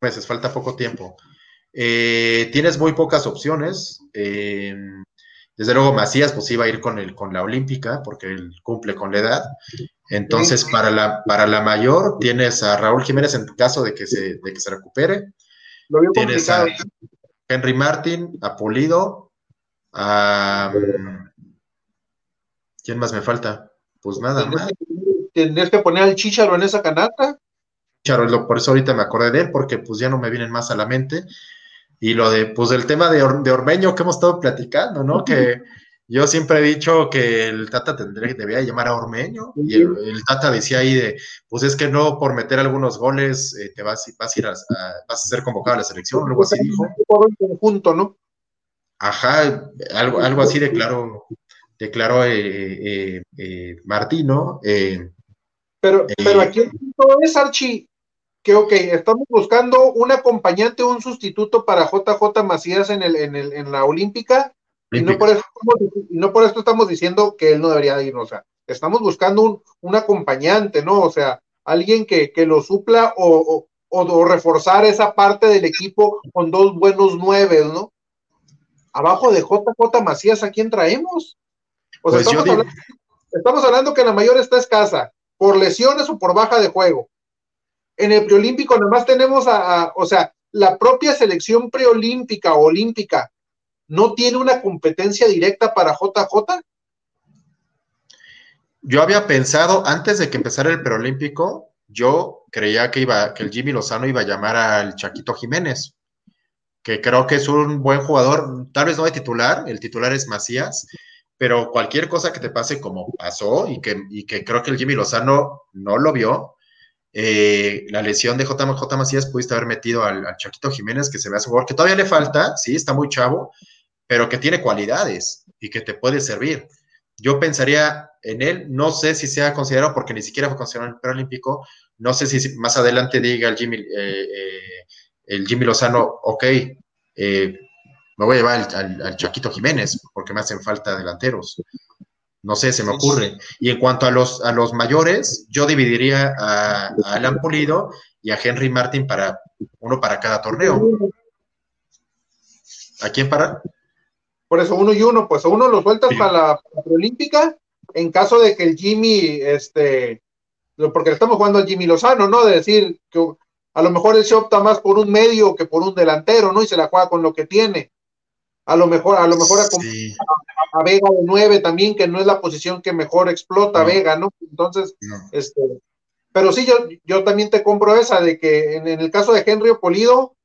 Meses, falta poco tiempo. Eh, tienes muy pocas opciones. Eh, desde luego, Macías, pues iba a ir con, el, con la olímpica, porque él cumple con la edad. Entonces, para la, para la mayor, tienes a Raúl Jiménez en caso de que se, de que se recupere. tienes a Henry Martin, a Pulido, a... ¿Quién más me falta? Pues nada más. ¿Tendrías que poner al Chicharo en esa canasta? Chicharo, por eso ahorita me acordé de él, porque pues ya no me vienen más a la mente. Y lo de, pues el tema de, de Ormeño que hemos estado platicando, ¿no? Que yo siempre he dicho que el Tata tendría, debía llamar a Ormeño, y el, Tata decía ahí de, pues es que no por meter algunos goles eh, te vas, vas, a ir a, vas a ser convocado a la selección, algo así dijo. conjunto, ¿no? Ajá, algo, algo así declaró, declaró eh, eh, Martino. pero, pero aquí el punto es, Archie, que ok, estamos buscando un acompañante, un sustituto para JJ Macías en, el, en, el, en la Olímpica, y no, por eso estamos, no por esto estamos diciendo que él no debería ir, o sea, estamos buscando un, acompañante, ¿no? O sea, alguien que, lo supla o, o, reforzar esa parte del equipo con dos buenos nueve, ¿no? Abajo de JJ Macías, ¿a quién traemos? O sea, pues estamos, hablando, estamos, hablando, que la mayor está escasa, por lesiones o por baja de juego. En el preolímpico nada más tenemos a o sea, la propia selección preolímpica o olímpica no tiene una competencia directa para JJ? Yo había pensado, antes de que empezara el preolímpico, yo creía que iba, que el Jimmy Lozano iba a llamar al Chaquito Jiménez, que creo que es un buen jugador, tal vez no de titular, el titular es Macías, pero cualquier cosa que te pase como pasó y que, que creo que el Jimmy Lozano no lo vio, eh, la lesión de JJ Macías pudiste haber metido al, al, Chaquito Jiménez, que se ve a su jugador, que todavía le falta, sí, está muy chavo, pero que tiene cualidades y que te puede servir. Yo pensaría en él, no sé si sea considerado, porque ni siquiera fue considerado en el preolímpico, no sé si más adelante diga el Jimmy, eh, eh, el Jimmy Lozano, ok, me voy a llevar al, Chaquito Jiménez, porque me hacen falta delanteros. No sé, se me ocurre. Y en cuanto a los, a los mayores, yo dividiría a, a Alan Pulido y a Henry Martin para uno para cada torneo. ¿A quién para? Por eso uno y uno, pues uno lo sueltas para la, preolímpica en caso de que el Jimmy, este, porque le estamos jugando al Jimmy Lozano, ¿no? De decir que a lo mejor él se opta más por un medio que por un delantero, ¿no? Y se la juega con lo que tiene. A lo mejor, a lo mejor a, Vega de nueve también, que no es la posición que mejor explota Vega, ¿no? Entonces, este, pero sí, yo, yo también te compro esa de que en, en el caso de Henry Polido,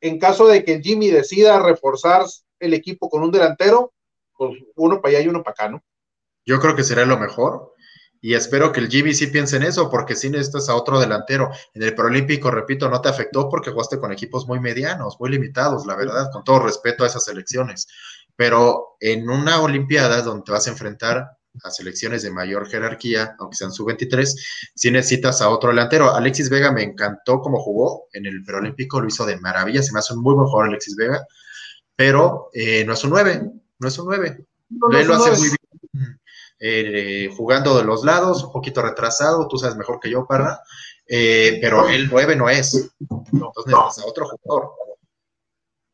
en caso de que Jimmy decida reforzar el equipo con un delantero, pues uno para allá y uno para acá, ¿no? Yo creo que será lo mejor. Y espero que el Jimmy sí piense en eso, porque si necesitas a otro delantero. En el Proolímpico, repito, no te afectó porque jugaste con equipos muy medianos, muy limitados, la verdad, con todo respeto a esas selecciones. Pero en una Olimpiada donde te vas a enfrentar a selecciones de mayor jerarquía, aunque sean sub-23, sí necesitas a otro delantero. Alexis Vega me encantó cómo jugó en el Proolímpico, lo hizo de maravilla, se me hace un muy buen jugador Alexis Vega pero eh, no es un 9, no es un 9. él lo hace muy bien, eh, jugando de los lados, un poquito retrasado, tú sabes mejor que yo, Parra, eh, pero el 9 no es. Entonces necesitas a otro jugador.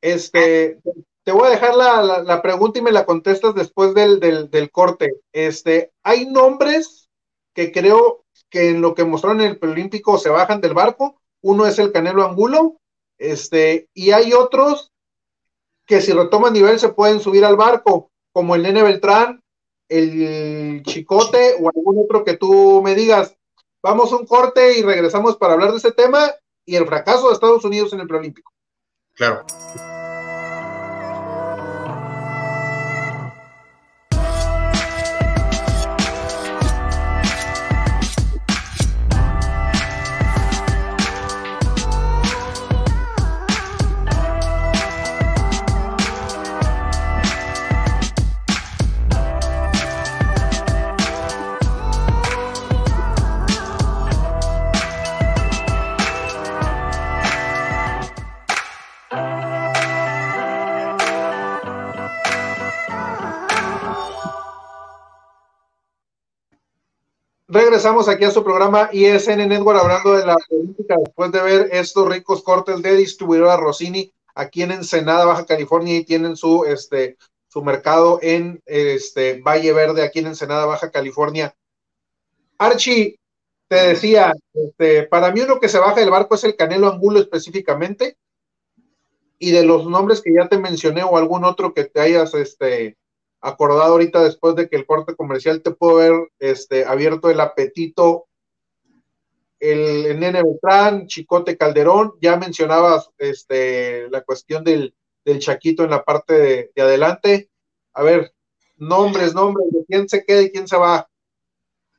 Este, te voy a dejar la, pregunta y me la contestas después del, del, corte. Este, hay nombres que creo que en lo que mostraron en el Olímpico se bajan del barco. Uno es el Canelo Angulo, este, y hay otros que si retoman nivel se pueden subir al barco, como el Nene Beltrán, el Chicote o algún otro que tú me digas. Vamos a un corte y regresamos para hablar de ese tema y el fracaso de Estados Unidos en el preolímpico. Claro. Regresamos aquí a su programa ISN Network hablando de la política después de ver estos ricos cortes de distribuidora Rossini aquí en Ensenada, Baja California y tienen su este su mercado en este Valle Verde aquí en Ensenada, Baja California. Archie, te decía, este, para mí uno que se baja del barco es el Canelo Angulo específicamente y de los nombres que ya te mencioné o algún otro que te hayas este acordado ahorita después de que el corte comercial te pudo haber este, abierto el apetito el, Nene Beltrán, Chicote Calderón, ya mencionabas este, la cuestión del, Chaquito en la parte de, adelante. A ver, nombres, nombres, de quién se queda y quién se va.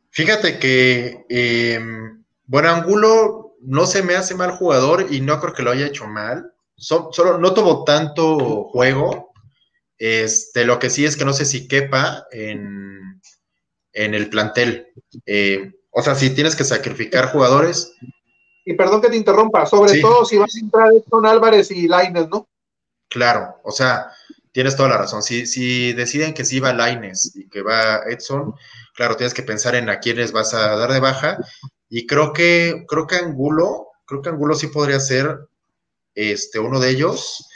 Fíjate que, em, bueno, Angulo no se me hace mal jugador y no creo que lo haya hecho mal. solo no tuvo tanto juego, este, lo que sí es que no sé si quepa en, el plantel. Eh, o sea, si tienes que sacrificar jugadores. Y perdón que te interrumpa, sobre todo si vas a entrar Edson Álvarez y Laines, ¿no? Claro, o sea, tienes toda la razón. Si, si deciden que sí va Laines y que va Edson, claro, tienes que pensar en a quiénes vas a dar de baja. Y creo que, creo que Angulo, creo que Angulo sí podría ser este, uno de ellos.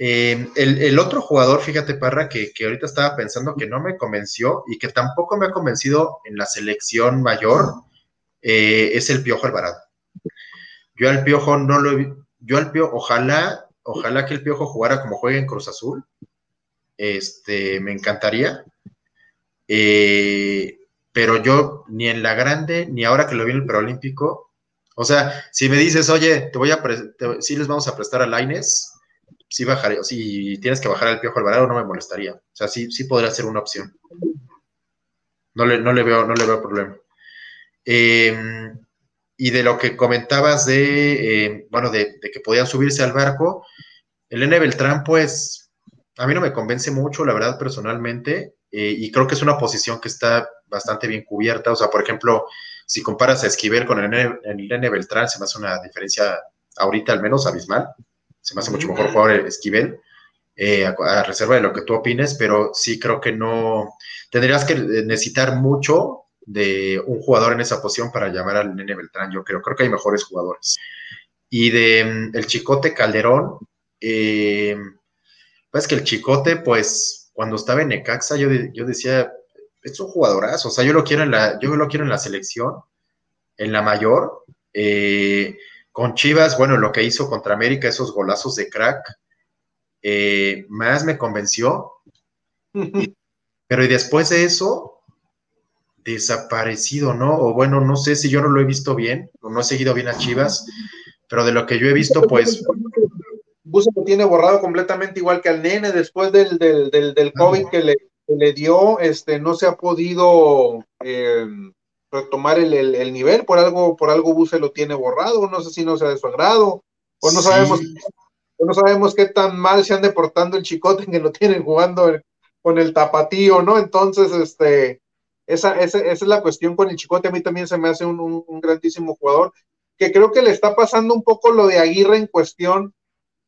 Eh, el, otro jugador, fíjate, Parra, que, ahorita estaba pensando que no me convenció y que tampoco me ha convencido en la selección mayor, eh, es el Piojo Alvarado. Yo al Piojo no lo he yo al Piojo, ojalá, ojalá que el Piojo jugara como juega en Cruz Azul. Este, me encantaría. Eh, pero yo ni en la grande, ni ahora que lo vi en el preolímpico, o sea, si me dices, oye, te voy a, si les vamos a prestar a Laines, si tienes que bajar al Piojo Alvarado no me molestaría. O sea, sí, sí podría ser una opción. No le, no le, veo, no le veo problema. Em, y de lo que comentabas de, em, bueno, de, que podían subirse al barco, el N. Beltrán, pues, a mí no me convence mucho, la verdad, personalmente, eh, y creo que es una posición que está bastante bien cubierta. O sea, por ejemplo, si comparas a Esquivel con el N. Beltrán, se me hace una diferencia ahorita al menos abismal se me hace mucho mejor jugador Esquivel, eh, a, reserva de lo que tú opines, pero sí creo que no, tendrías que necesitar mucho de un jugador en esa posición para llamar al Nene Beltrán, yo creo, creo que hay mejores jugadores. Y de mm, el Chicote Calderón, eh, pues que el Chicote, pues cuando estaba en Necaxa, yo, yo decía, es un jugadorazo, o sea, yo lo quiero en la, yo lo quiero en la selección, en la mayor, eh, con Chivas, bueno, lo que hizo contra América, esos golazos de crack, eh, más me convenció. pero y después de eso, desaparecido, ¿no? O bueno, no sé si yo no lo he visto bien, o no he seguido bien a Chivas, pero de lo que yo he visto, pues... Buso lo tiene borrado completamente igual que al nene después del, del, del, COVID que le, le, dio, este, no se ha podido eh, retomar el, el, nivel, por algo, por algo Buse lo tiene borrado, no sé si no sea de su agrado, o no sabemos, no sabemos qué tan mal se han deportando el chicote que lo tienen jugando con el tapatío, ¿no? Entonces, este, esa, esa, esa, es la cuestión con el chicote, a mí también se me hace un, un, grandísimo jugador, que creo que le está pasando un poco lo de Aguirre en cuestión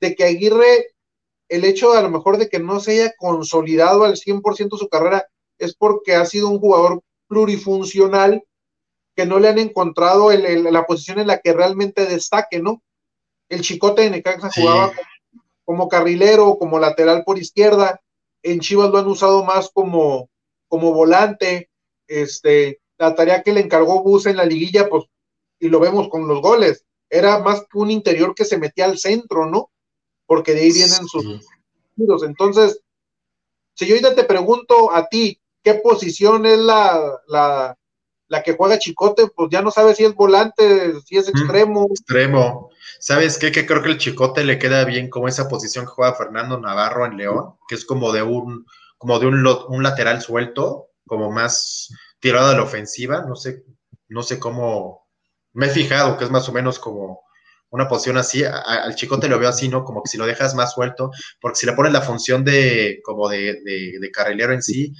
de que Aguirre, el hecho de a lo mejor de que no se haya consolidado al 100% su carrera, es porque ha sido un jugador plurifuncional que no le han encontrado la posición en la que realmente destaque, ¿no? El chicote de Necaxa jugaba como carrilero, como lateral por izquierda. En Chivas lo han usado más como, como volante. Este, la tarea que le encargó Bus en la liguilla, pues, y lo vemos con los goles, era más que un interior que se metía al centro, ¿no? Porque de ahí vienen sus tiros. Entonces, si yo ahorita te pregunto a ti, ¿qué posición es la, la, la que juega Chicote? Pues ya no sabes si es volante, si es extremo. extremo. ¿Sabes qué? Que creo que el Chicote le queda bien como esa posición que juega Fernando Navarro en León, que es como de un, como de un, un lateral suelto, como más tirado a la ofensiva. No sé, no sé cómo. Me he fijado que es más o menos como una posición así, al chicote lo veo así, ¿no? Como que si lo dejas más suelto, porque si le pones la función de, como de, de, carrilero en sí,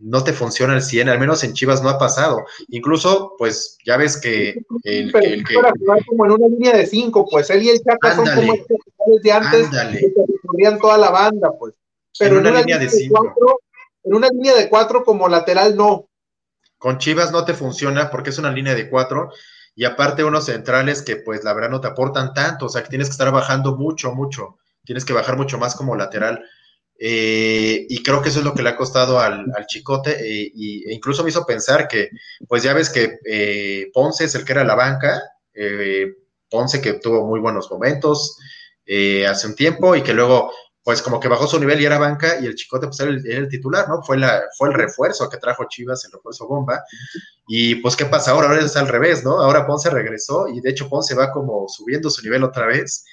no te funciona al 100, al menos en Chivas no ha pasado. Incluso, pues, ya ves que el, el que... como en una línea de cinco, pues, él y el Chaca son como de antes, ándale. que corrían toda la banda, pues. Pero en una, línea, de, cinco. en una línea de cuatro como lateral, no. Con Chivas no te funciona porque es una línea de cuatro y aparte unos centrales que pues la verdad no te aportan tanto, o sea que tienes que estar bajando mucho, mucho, tienes que bajar mucho más como lateral. Eh, y creo que eso es lo que le ha costado al, Chicote eh, e incluso me hizo pensar que, pues ya ves que eh, Ponce es el que era la banca, Ponce que tuvo muy buenos momentos hace un tiempo y que luego pues como que bajó su nivel y era banca y el Chicote pues era el, titular, ¿no? Fue, la, fue el refuerzo que trajo Chivas, el refuerzo bomba. Y pues, ¿qué pasa ahora? Ahora es al revés, ¿no? Ahora Ponce regresó y de hecho Ponce va como subiendo su nivel otra vez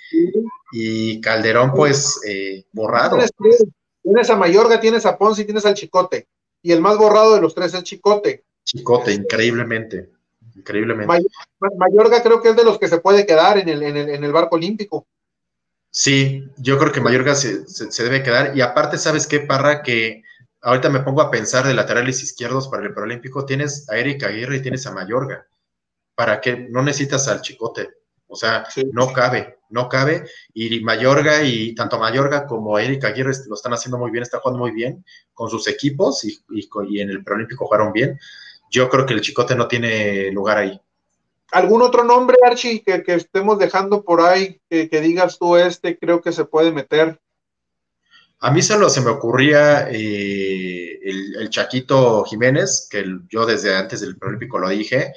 y Calderón pues borrado. Tienes, a Mayorga, tienes a Ponce y tienes al Chicote. Y el más borrado de los tres es Chicote. Chicote, increíblemente. Increíblemente. Mayorga creo que es de los que se puede quedar en el, en el, en el barco olímpico. Sí, yo creo que Mayorga se, debe quedar. Y aparte, ¿sabes qué, Parra? Que ahorita me pongo a pensar de laterales izquierdos para el Paralímpico. Tienes a Erika Aguirre y tienes a Mayorga. ¿Para qué? No necesitas al Chicote. O sea, no cabe, no cabe. Y Mayorga y tanto Mayorga como Erika Aguirre lo están haciendo muy bien, están jugando muy bien con sus equipos y, y en el Paralímpico jugaron bien. Yo creo que el Chicote no tiene lugar ahí. ¿Algún otro nombre, Archie, que, estemos dejando por ahí, que, digas tú este, creo que se puede meter? A mí solo se me ocurría eh, el, Chaquito Jiménez, que yo desde antes del Olímpico lo dije,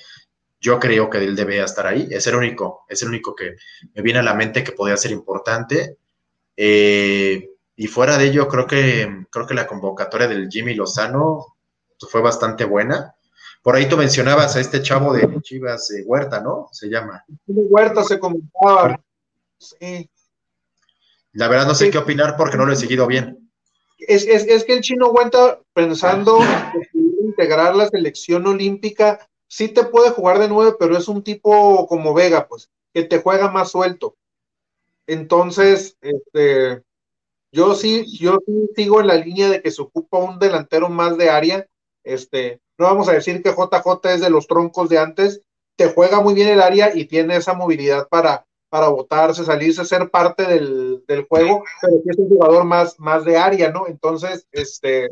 yo creo que él debe estar ahí, es el único, es el único que me viene a la mente que podría ser importante. Eh, y fuera de ello, creo que, creo que la convocatoria del Jimmy Lozano fue bastante buena. Por ahí tú mencionabas a este chavo de Chivas Huerta, ¿no? Se llama. Huerta se comentaba. Sí. La verdad no sé qué opinar porque no lo he seguido bien. Es, que el chino Huerta, pensando en integrar la selección olímpica, sí te puede jugar de nueve, pero es un tipo como Vega, pues, que te juega más suelto. Entonces, este, yo sí, yo sí sigo en la línea de que se ocupa un delantero más de área, este, no vamos a decir que JJ es de los troncos de antes, te juega muy bien el área y tiene esa movilidad para, para botarse, salirse, ser parte del, juego, pero es un jugador más, más de área, ¿no? Entonces, este,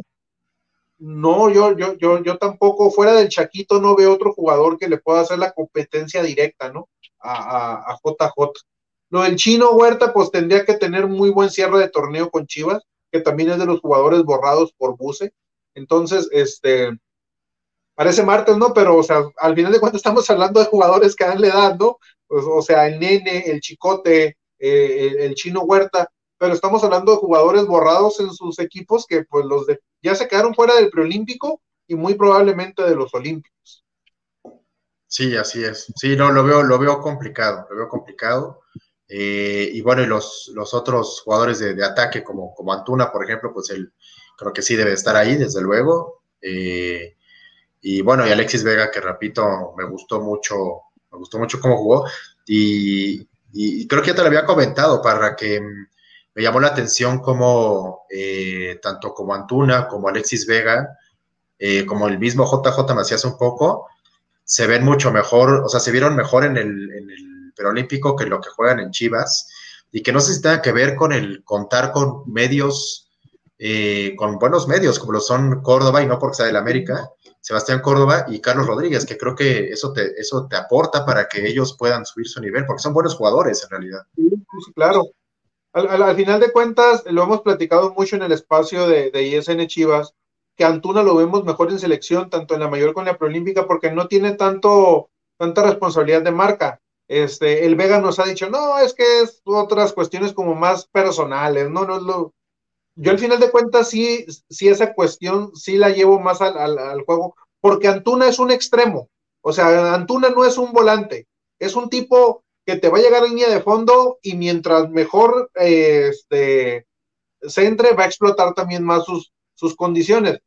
no, yo, yo, yo, yo tampoco, fuera del Chaquito, no veo otro jugador que le pueda hacer la competencia directa, ¿no? A, a, JJ. Lo del chino Huerta, pues tendría que tener muy buen cierre de torneo con Chivas, que también es de los jugadores borrados por Buse. Entonces, este, parece martes, ¿no? Pero, o sea, al final de cuentas estamos hablando de jugadores que dan la edad, ¿no? Pues, o sea, el nene, el chicote, eh, el, chino Huerta, pero estamos hablando de jugadores borrados en sus equipos que, pues, los de, ya se quedaron fuera del preolímpico y muy probablemente de los olímpicos. Sí, así es. Sí, no, lo veo, lo veo complicado, lo veo complicado. Eh, y bueno, y los, los otros jugadores de, ataque, como, como Antuna, por ejemplo, pues él creo que sí debe estar ahí, desde luego. Eh, y bueno, y Alexis Vega, que repito, me gustó mucho, me gustó mucho cómo jugó. Y, creo que ya te lo había comentado, para que me llamó la atención como eh, tanto como Antuna, como Alexis Vega, eh, como el mismo JJ Macías un poco, se ven mucho mejor, o sea, se vieron mejor en el, en el Perolímpico que lo que juegan en Chivas, y que no sé si tenga que ver con el contar con medios, eh, con buenos medios, como lo son Córdoba, y no porque sea del América, Sebastián Córdoba y Carlos Rodríguez, que creo que eso te, eso te aporta para que ellos puedan subir su nivel, porque son buenos jugadores en realidad. Sí, claro. Al, final de cuentas, lo hemos platicado mucho en el espacio de, de ISN Chivas, que Antuna lo vemos mejor en selección, tanto en la mayor como en la preolímpica, porque no tiene tanto, tanta responsabilidad de marca. Este, el Vega nos ha dicho, no, es que es otras cuestiones como más personales, no, no es lo. Yo al final de cuentas sí, sí esa cuestión sí la llevo más al, al juego, porque Antuna es un extremo, o sea, Antuna no es un volante, es un tipo que te va a llegar a línea de fondo y mientras mejor eh, este, se entre, va a explotar también más sus, sus condiciones.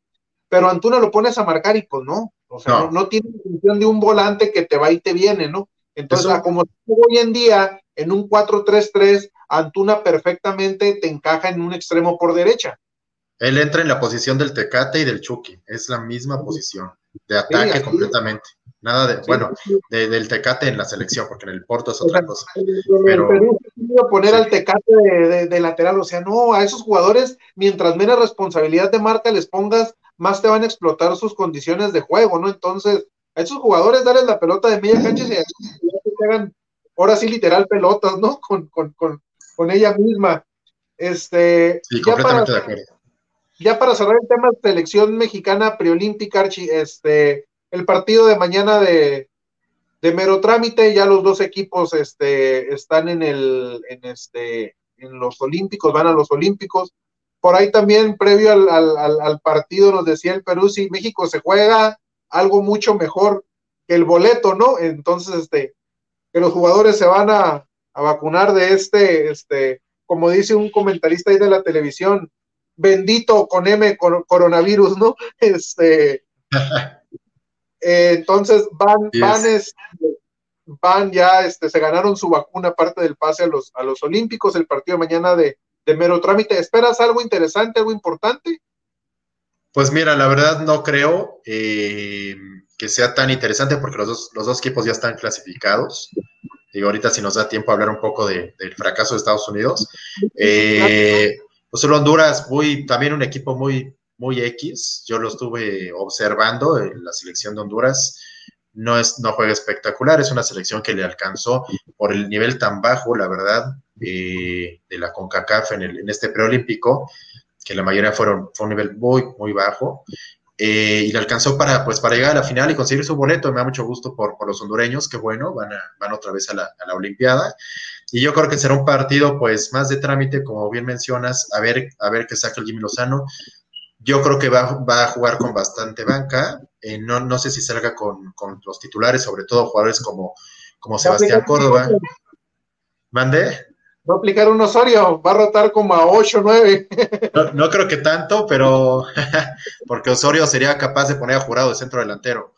Pero Antuna lo pones a marcar y pues no, o sea, no, tiene función de un volante que te va y te viene, ¿no? Entonces, como hoy en día, en un 4-3-3, Antuna perfectamente te encaja en un extremo por derecha. Él entra en la posición del Tecate y del Chucky, es la misma posición, de ataque completamente. Nada de, bueno, del Tecate en la selección, porque en el Porto es otra cosa. Pero, Perú poner al Tecate de, lateral, o sea, no, a esos jugadores, mientras menos responsabilidad de marca les pongas, más te van a explotar sus condiciones de juego, ¿no? Entonces, a esos jugadores darles la pelota de media cancha y se hagan, ahora sí, literal, pelotas, ¿no? Con, con, con, con ella misma. Este, sí, completamente de acuerdo. Ya para cerrar el tema, selección mexicana preolímpica, este, el partido de mañana de, de mero trámite, ya los dos equipos este, están en el, en este, en los olímpicos, van a los olímpicos. Por ahí también, previo al, al, partido, nos decía el Perú, si México se juega algo mucho mejor que el boleto, ¿no? Entonces, este, que los jugadores se van a, a vacunar de este, este, como dice un comentarista ahí de la televisión, bendito con M coronavirus, ¿no? Este, eh, entonces van, van, este, van ya, este, se ganaron su vacuna, parte del pase a los, a los Olímpicos, el partido de mañana de, mero trámite. ¿Esperas algo interesante, algo importante? Pues mira, la verdad no creo eh, que sea tan interesante porque los dos, los dos equipos ya están clasificados. Digo, ahorita si nos da tiempo hablar un poco del fracaso de Estados Unidos. Eh, pues solo Honduras, muy, también un equipo muy, muy X. Yo lo estuve observando en la selección de Honduras. No, es, no juega espectacular, es una selección que le alcanzó por el nivel tan bajo, la verdad, eh, de la CONCACAF en, este preolímpico, que la mayoría fueron, fue un nivel muy, muy bajo. Eh, y le alcanzó para, pues, para llegar a la final y conseguir su boleto. Me da mucho gusto por, por los hondureños, que bueno, van, a, van otra vez a la, a la, Olimpiada. Y yo creo que será un partido, pues, más de trámite, como bien mencionas, a ver, a ver qué saca el Jimmy Lozano. Yo creo que va, va a jugar con bastante banca. Eh, no, no sé si salga con, con, los titulares, sobre todo jugadores como, como Sebastián Córdoba. ¿Mande? Va a aplicar un Osorio, va a rotar como a 8 o 9. No, no, creo que tanto, pero porque Osorio sería capaz de poner a jurado de centro delantero.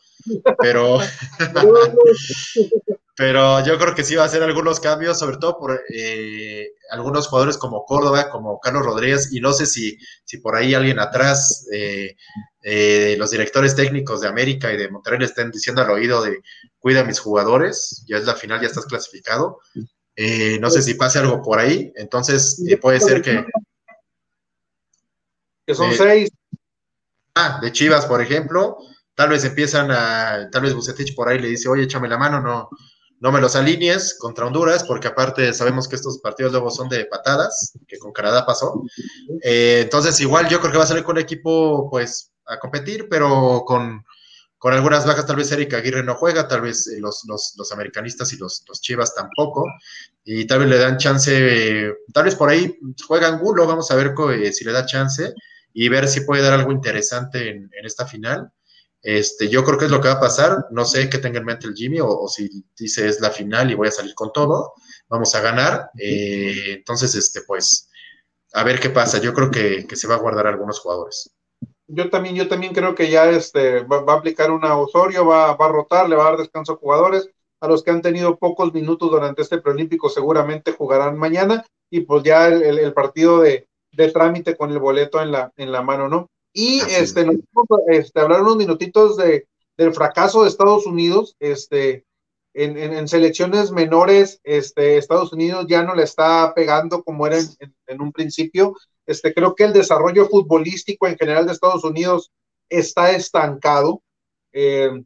Pero pero yo creo que sí va a hacer algunos cambios, sobre todo por eh, algunos jugadores como Córdoba, como Carlos Rodríguez, y no sé si, si por ahí alguien atrás, eh, eh, los directores técnicos de América y de Monterrey le estén diciendo al oído de cuida a mis jugadores, ya es la final, ya estás clasificado. Eh, no sé si pase algo por ahí, entonces puede ser que... Que son seis. Ah, de Chivas, por ejemplo, tal vez empiezan a, tal vez Bucetich por ahí le dice, oye, échame la mano, no, no me los alinees contra Honduras, porque aparte sabemos que estos partidos luego son de patadas, que con Canadá pasó. Eh, entonces, igual yo creo que va a salir con un equipo, pues, a competir, pero con, con algunas bajas, tal vez Erika Aguirre no juega, tal vez eh, los, los, los, americanistas y los, los, Chivas tampoco, y tal vez le dan chance, eh, tal vez por ahí juega Angulo, vamos a ver si le da chance y ver si puede dar algo interesante en esta final. Este, yo creo que es lo que va a pasar. No sé qué tenga en mente el Jimmy o, si dice es la final y voy a salir con todo. Vamos a ganar. Eh, entonces, este, pues, a ver qué pasa. Yo creo que, se va a guardar algunos jugadores. Yo también, yo también creo que ya este, va, a aplicar una Osorio, va, va, a rotar, le va a dar descanso a jugadores. A los que han tenido pocos minutos durante este preolímpico seguramente jugarán mañana y pues ya el partido de, de, trámite con el boleto en la, en la mano, ¿no? Y Así este, nos vamos a este, hablar unos minutitos de, del fracaso de Estados Unidos. Este, en, en, en, selecciones menores, este, Estados Unidos ya no le está pegando como era en, en, un principio. Este, creo que el desarrollo futbolístico en general de Estados Unidos está estancado. Eh,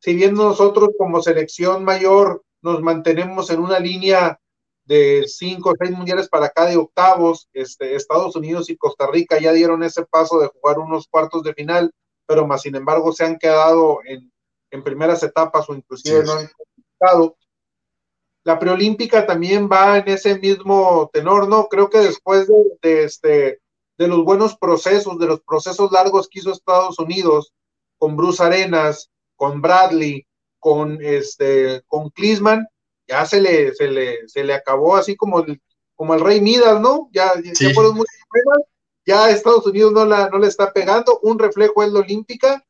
si bien nosotros como selección mayor nos mantenemos en una línea de cinco o seis mundiales para acá de octavos, este, Estados Unidos y Costa Rica ya dieron ese paso de jugar unos cuartos de final, pero más sin embargo se han quedado en, primeras etapas o inclusive no han quedado. La preolímpica también va en ese mismo tenor, ¿no? Creo que después de, este, de los buenos procesos, de los procesos largos que hizo Estados Unidos con Bruce Arenas, con Bradley, con este, con Klisman, ya se le, se le, se le acabó así como el, como el Rey Midas, ¿no? Ya, ya fueron muchas pruebas, ya Estados Unidos no, la, no le está pegando, un reflejo es la olímpica,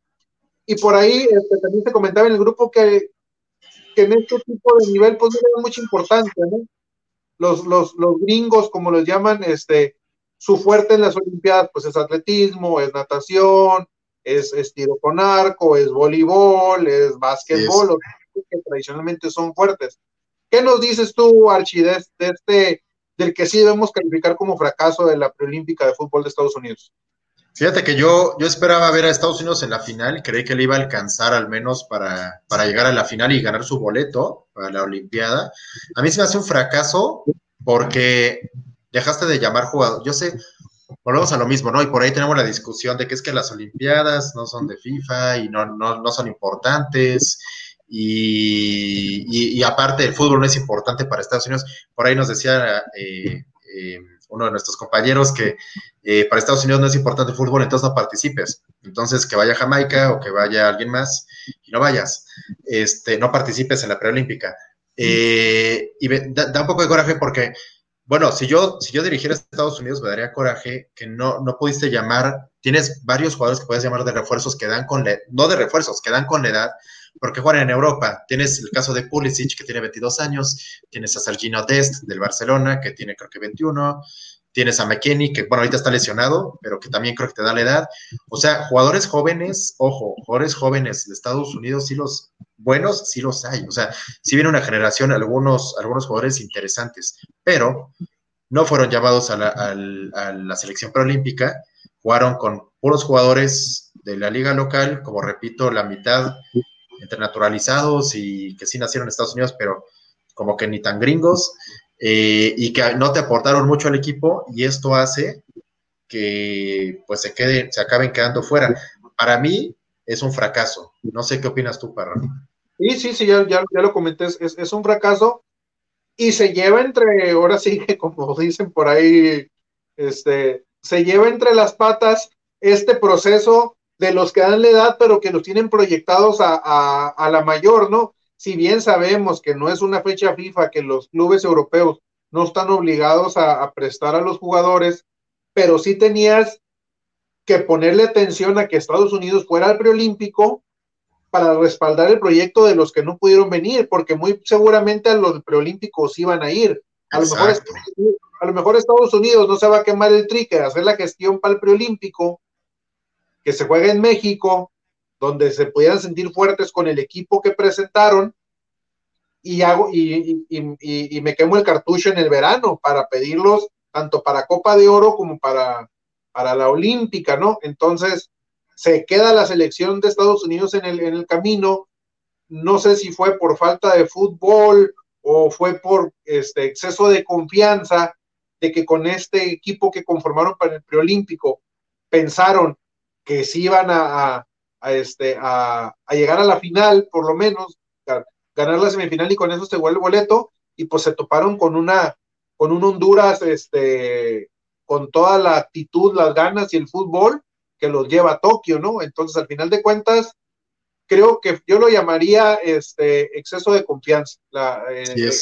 y por ahí este, también se comentaba en el grupo que, que en este tipo de nivel pues no le mucha importancia, ¿no? Los, los, los gringos, como los llaman, este, su fuerte en las Olimpiadas, pues es atletismo, es natación, es, es tiro con arco, es voleibol, es básquetbol, que tradicionalmente son fuertes. ¿Qué nos dices tú, Archie, de, este, del que sí debemos calificar como fracaso de la preolímpica de fútbol de Estados Unidos? Fíjate que yo, yo esperaba ver a Estados Unidos en la final creí que le iba a alcanzar al menos para, para llegar a la final y ganar su boleto para la Olimpiada. A mí se me hace un fracaso porque dejaste de llamar jugador. Yo sé, volvemos a lo mismo, ¿no? Y por ahí tenemos la discusión de que es que las Olimpiadas no son de FIFA y no, no, no son importantes y, aparte el fútbol no es importante para Estados Unidos. Por ahí nos decía eh, eh, uno de nuestros compañeros que eh, para Estados Unidos no es importante el fútbol, entonces no participes. Entonces que vaya Jamaica o que vaya alguien más y no vayas. Este, no participes en la preolímpica. y da, un poco de coraje porque, bueno, si yo, si yo dirigiera Estados Unidos me daría coraje que no, no pudiste llamar, tienes varios jugadores que puedes llamar de refuerzos que dan con, no de refuerzos, que dan con la edad porque juegan en Europa. Tienes el caso de Pulisic, que tiene 22 años, tienes a Sergino Dest del Barcelona, que tiene creo que 21, tienes a McKenny, que bueno, ahorita está lesionado, pero que también creo que te da la edad. O sea, jugadores jóvenes, ojo, jugadores jóvenes de Estados Unidos, sí los buenos, sí los hay. O sea, sí viene una generación, algunos, algunos jugadores interesantes, pero no fueron llamados a la, a la selección preolímpica, jugaron con puros jugadores de la liga local, como repito, la mitad entre naturalizados y que sí nacieron en Estados Unidos, pero como que ni tan gringos, eh, y que no te aportaron mucho al equipo, y esto hace que pues se quede, se acaben quedando fuera. Para mí es un fracaso. No sé qué opinas tú, Parra. Sí, sí, sí, ya, ya, lo comenté, es, es, un fracaso y se lleva entre, ahora sí que como dicen por ahí, este, se lleva entre las patas este proceso de los que dan la edad, pero que los tienen proyectados a, la mayor, ¿no? Si bien sabemos que no es una fecha FIFA, que los clubes europeos no están obligados a, prestar a los jugadores, pero sí tenías que ponerle atención a que Estados Unidos fuera al preolímpico para respaldar el proyecto de los que no pudieron venir, porque muy seguramente a los preolímpicos iban a ir. A lo, mejor, a lo mejor Estados Unidos no se va a quemar el trique hacer la gestión para el preolímpico, que se juega en México, donde se pudieran sentir fuertes con el equipo que presentaron, y, hago, y, y, me quemo el cartucho en el verano para pedirlos tanto para Copa de Oro como para, para la Olímpica, ¿no? Entonces, se queda la selección de Estados Unidos en el, en el camino. No sé si fue por falta de fútbol o fue por este exceso de confianza de que con este equipo que conformaron para el preolímpico pensaron que sí iban a, este, a, llegar a la final, por lo menos, ganar la semifinal y con eso se vuelve el boleto, y pues se toparon con una, con un Honduras, este, con toda la actitud, las ganas y el fútbol que los lleva a Tokio, ¿no? Entonces, al final de cuentas, creo que yo lo llamaría este exceso de confianza, la, eh,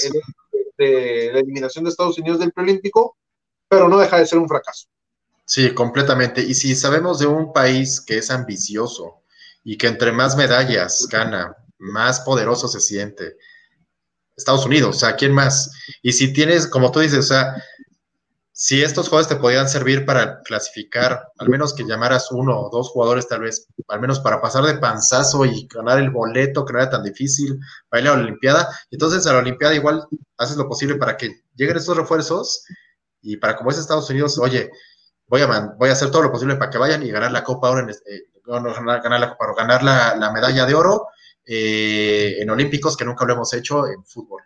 de, la eliminación de Estados Unidos del preolímpico, pero no deja de ser un fracaso. Sí, completamente. Y si sabemos de un país que es ambicioso y que entre más medallas gana, más poderoso se siente, Estados Unidos, o sea, ¿quién más? Y si tienes, como tú dices, o sea, si estos jugadores te podían servir para clasificar, al menos que llamaras uno o dos jugadores, tal vez, al menos para pasar de panzazo y ganar el boleto, que no era tan difícil para ir a la Olimpiada, entonces a la Olimpiada igual haces lo posible para que lleguen estos refuerzos y para como es Estados Unidos, oye, voy a, voy a hacer todo lo posible para que vayan y ganar la Copa Oro, en, eh, ganar, la Copa ganar la, medalla de oro eh, en Olímpicos, que nunca lo hemos hecho en fútbol.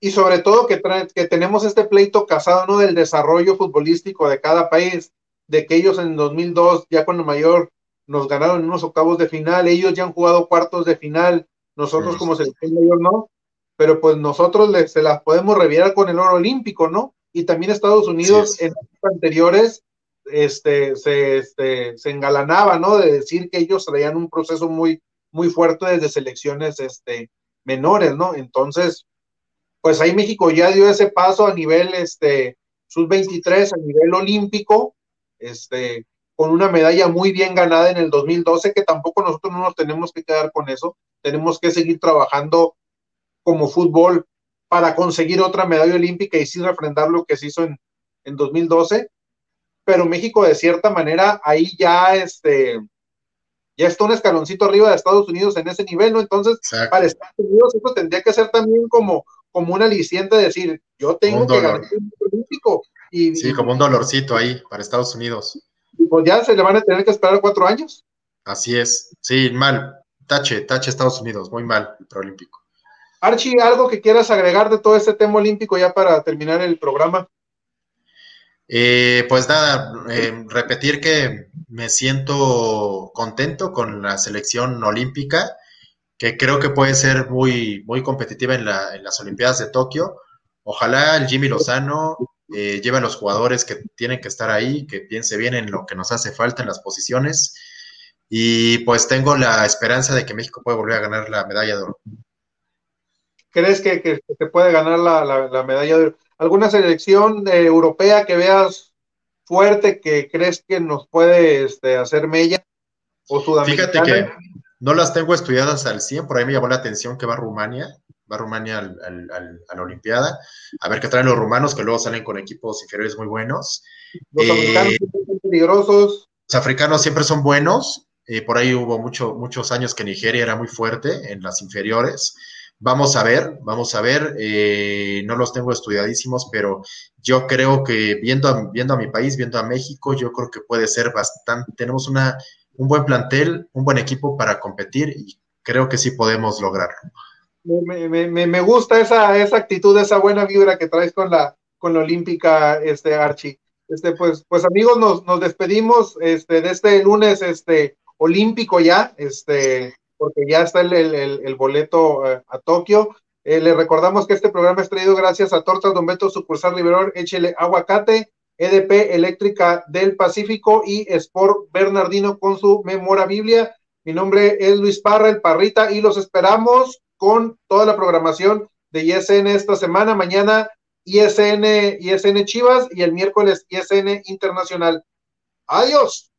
y sobre todo que, que tenemos este pleito casado, ¿no? Del desarrollo futbolístico de cada país, de que ellos en 2002, ya con el mayor, nos ganaron unos octavos de final, ellos ya han jugado cuartos de final, nosotros como selección mayor no, pero pues nosotros se las podemos revirar con el oro olímpico, ¿no? Y también Estados Unidos en años anteriores este, se, este, se engalanaba, ¿no? De decir que ellos traían un proceso muy, muy fuerte desde selecciones este, menores, ¿no? Entonces, pues ahí México ya dio ese paso a nivel este, sub-23, a nivel olímpico, este, con una medalla muy bien ganada en el 2012, que tampoco nosotros no nos tenemos que quedar con eso, tenemos que seguir trabajando como fútbol para conseguir otra medalla olímpica y sin refrendar lo que se hizo en, en 2012, pero México de cierta manera ahí ya este, ya está un escaloncito arriba de Estados Unidos en ese nivel, ¿no? Entonces, para Estados Unidos eso tendría que ser también como, como un aliciente de decir, yo tengo que ganar el olímpico. Y, sí, como un dolorcito ahí para Estados Unidos. Y pues ya se le van a tener que esperar cuatro años. Así es, sí, mal. Tache, tache Estados Unidos, muy mal el preolímpico. Archie, ¿algo que quieras agregar de todo este tema olímpico ya para terminar el programa? Eh, pues nada, eh, repetir que me siento contento con la selección olímpica, que creo que puede ser muy, muy competitiva en, las Olimpiadas de Tokio. Ojalá el Jimmy Lozano eh, lleve a los jugadores que tienen que estar ahí, que piense bien en lo que nos hace falta en las posiciones. Y pues tengo la esperanza de que México pueda volver a ganar la medalla de oro. ¿Crees que, que, puede ganar la, medalla de oro? ¿Alguna selección europea que veas fuerte que crees que nos puede este, hacer mella? ¿O sudamericana? Fíjate que no las tengo estudiadas al 100, por ahí me llamó la atención que va Rumania, va Rumania a la Olimpiada, a ver qué traen los rumanos, que luego salen con equipos inferiores muy buenos. Los africanos siempre son peligrosos. Los africanos siempre son buenos, eh, por ahí hubo mucho, muchos años que Nigeria era muy fuerte en las inferiores. Vamos a ver, vamos a ver, eh, no los tengo estudiadísimos, pero yo creo que viendo a, viendo a mi país, viendo a México, yo creo que puede ser bastante, tenemos una, un buen plantel, un buen equipo para competir y creo que sí podemos lograrlo. Me, me, me gusta esa, esa actitud, esa buena vibra que traes con la, con la Olímpica, este Archie. Este, pues, pues amigos, nos, nos despedimos este, de este lunes este, olímpico ya. Este, porque ya está el, boleto eh, a Tokio. Eh, le recordamos que este programa es traído gracias a Tortas Don Beto, sucursal Liberón, Échele Aguacate, EDP Eléctrica del Pacífico y Sport Bernardino con su Memora Biblia. Mi nombre es Luis Parra, el Parrita, y los esperamos con toda la programación de ISN esta semana. Mañana ISN, ISN Chivas y el miércoles ISN Internacional. Adiós.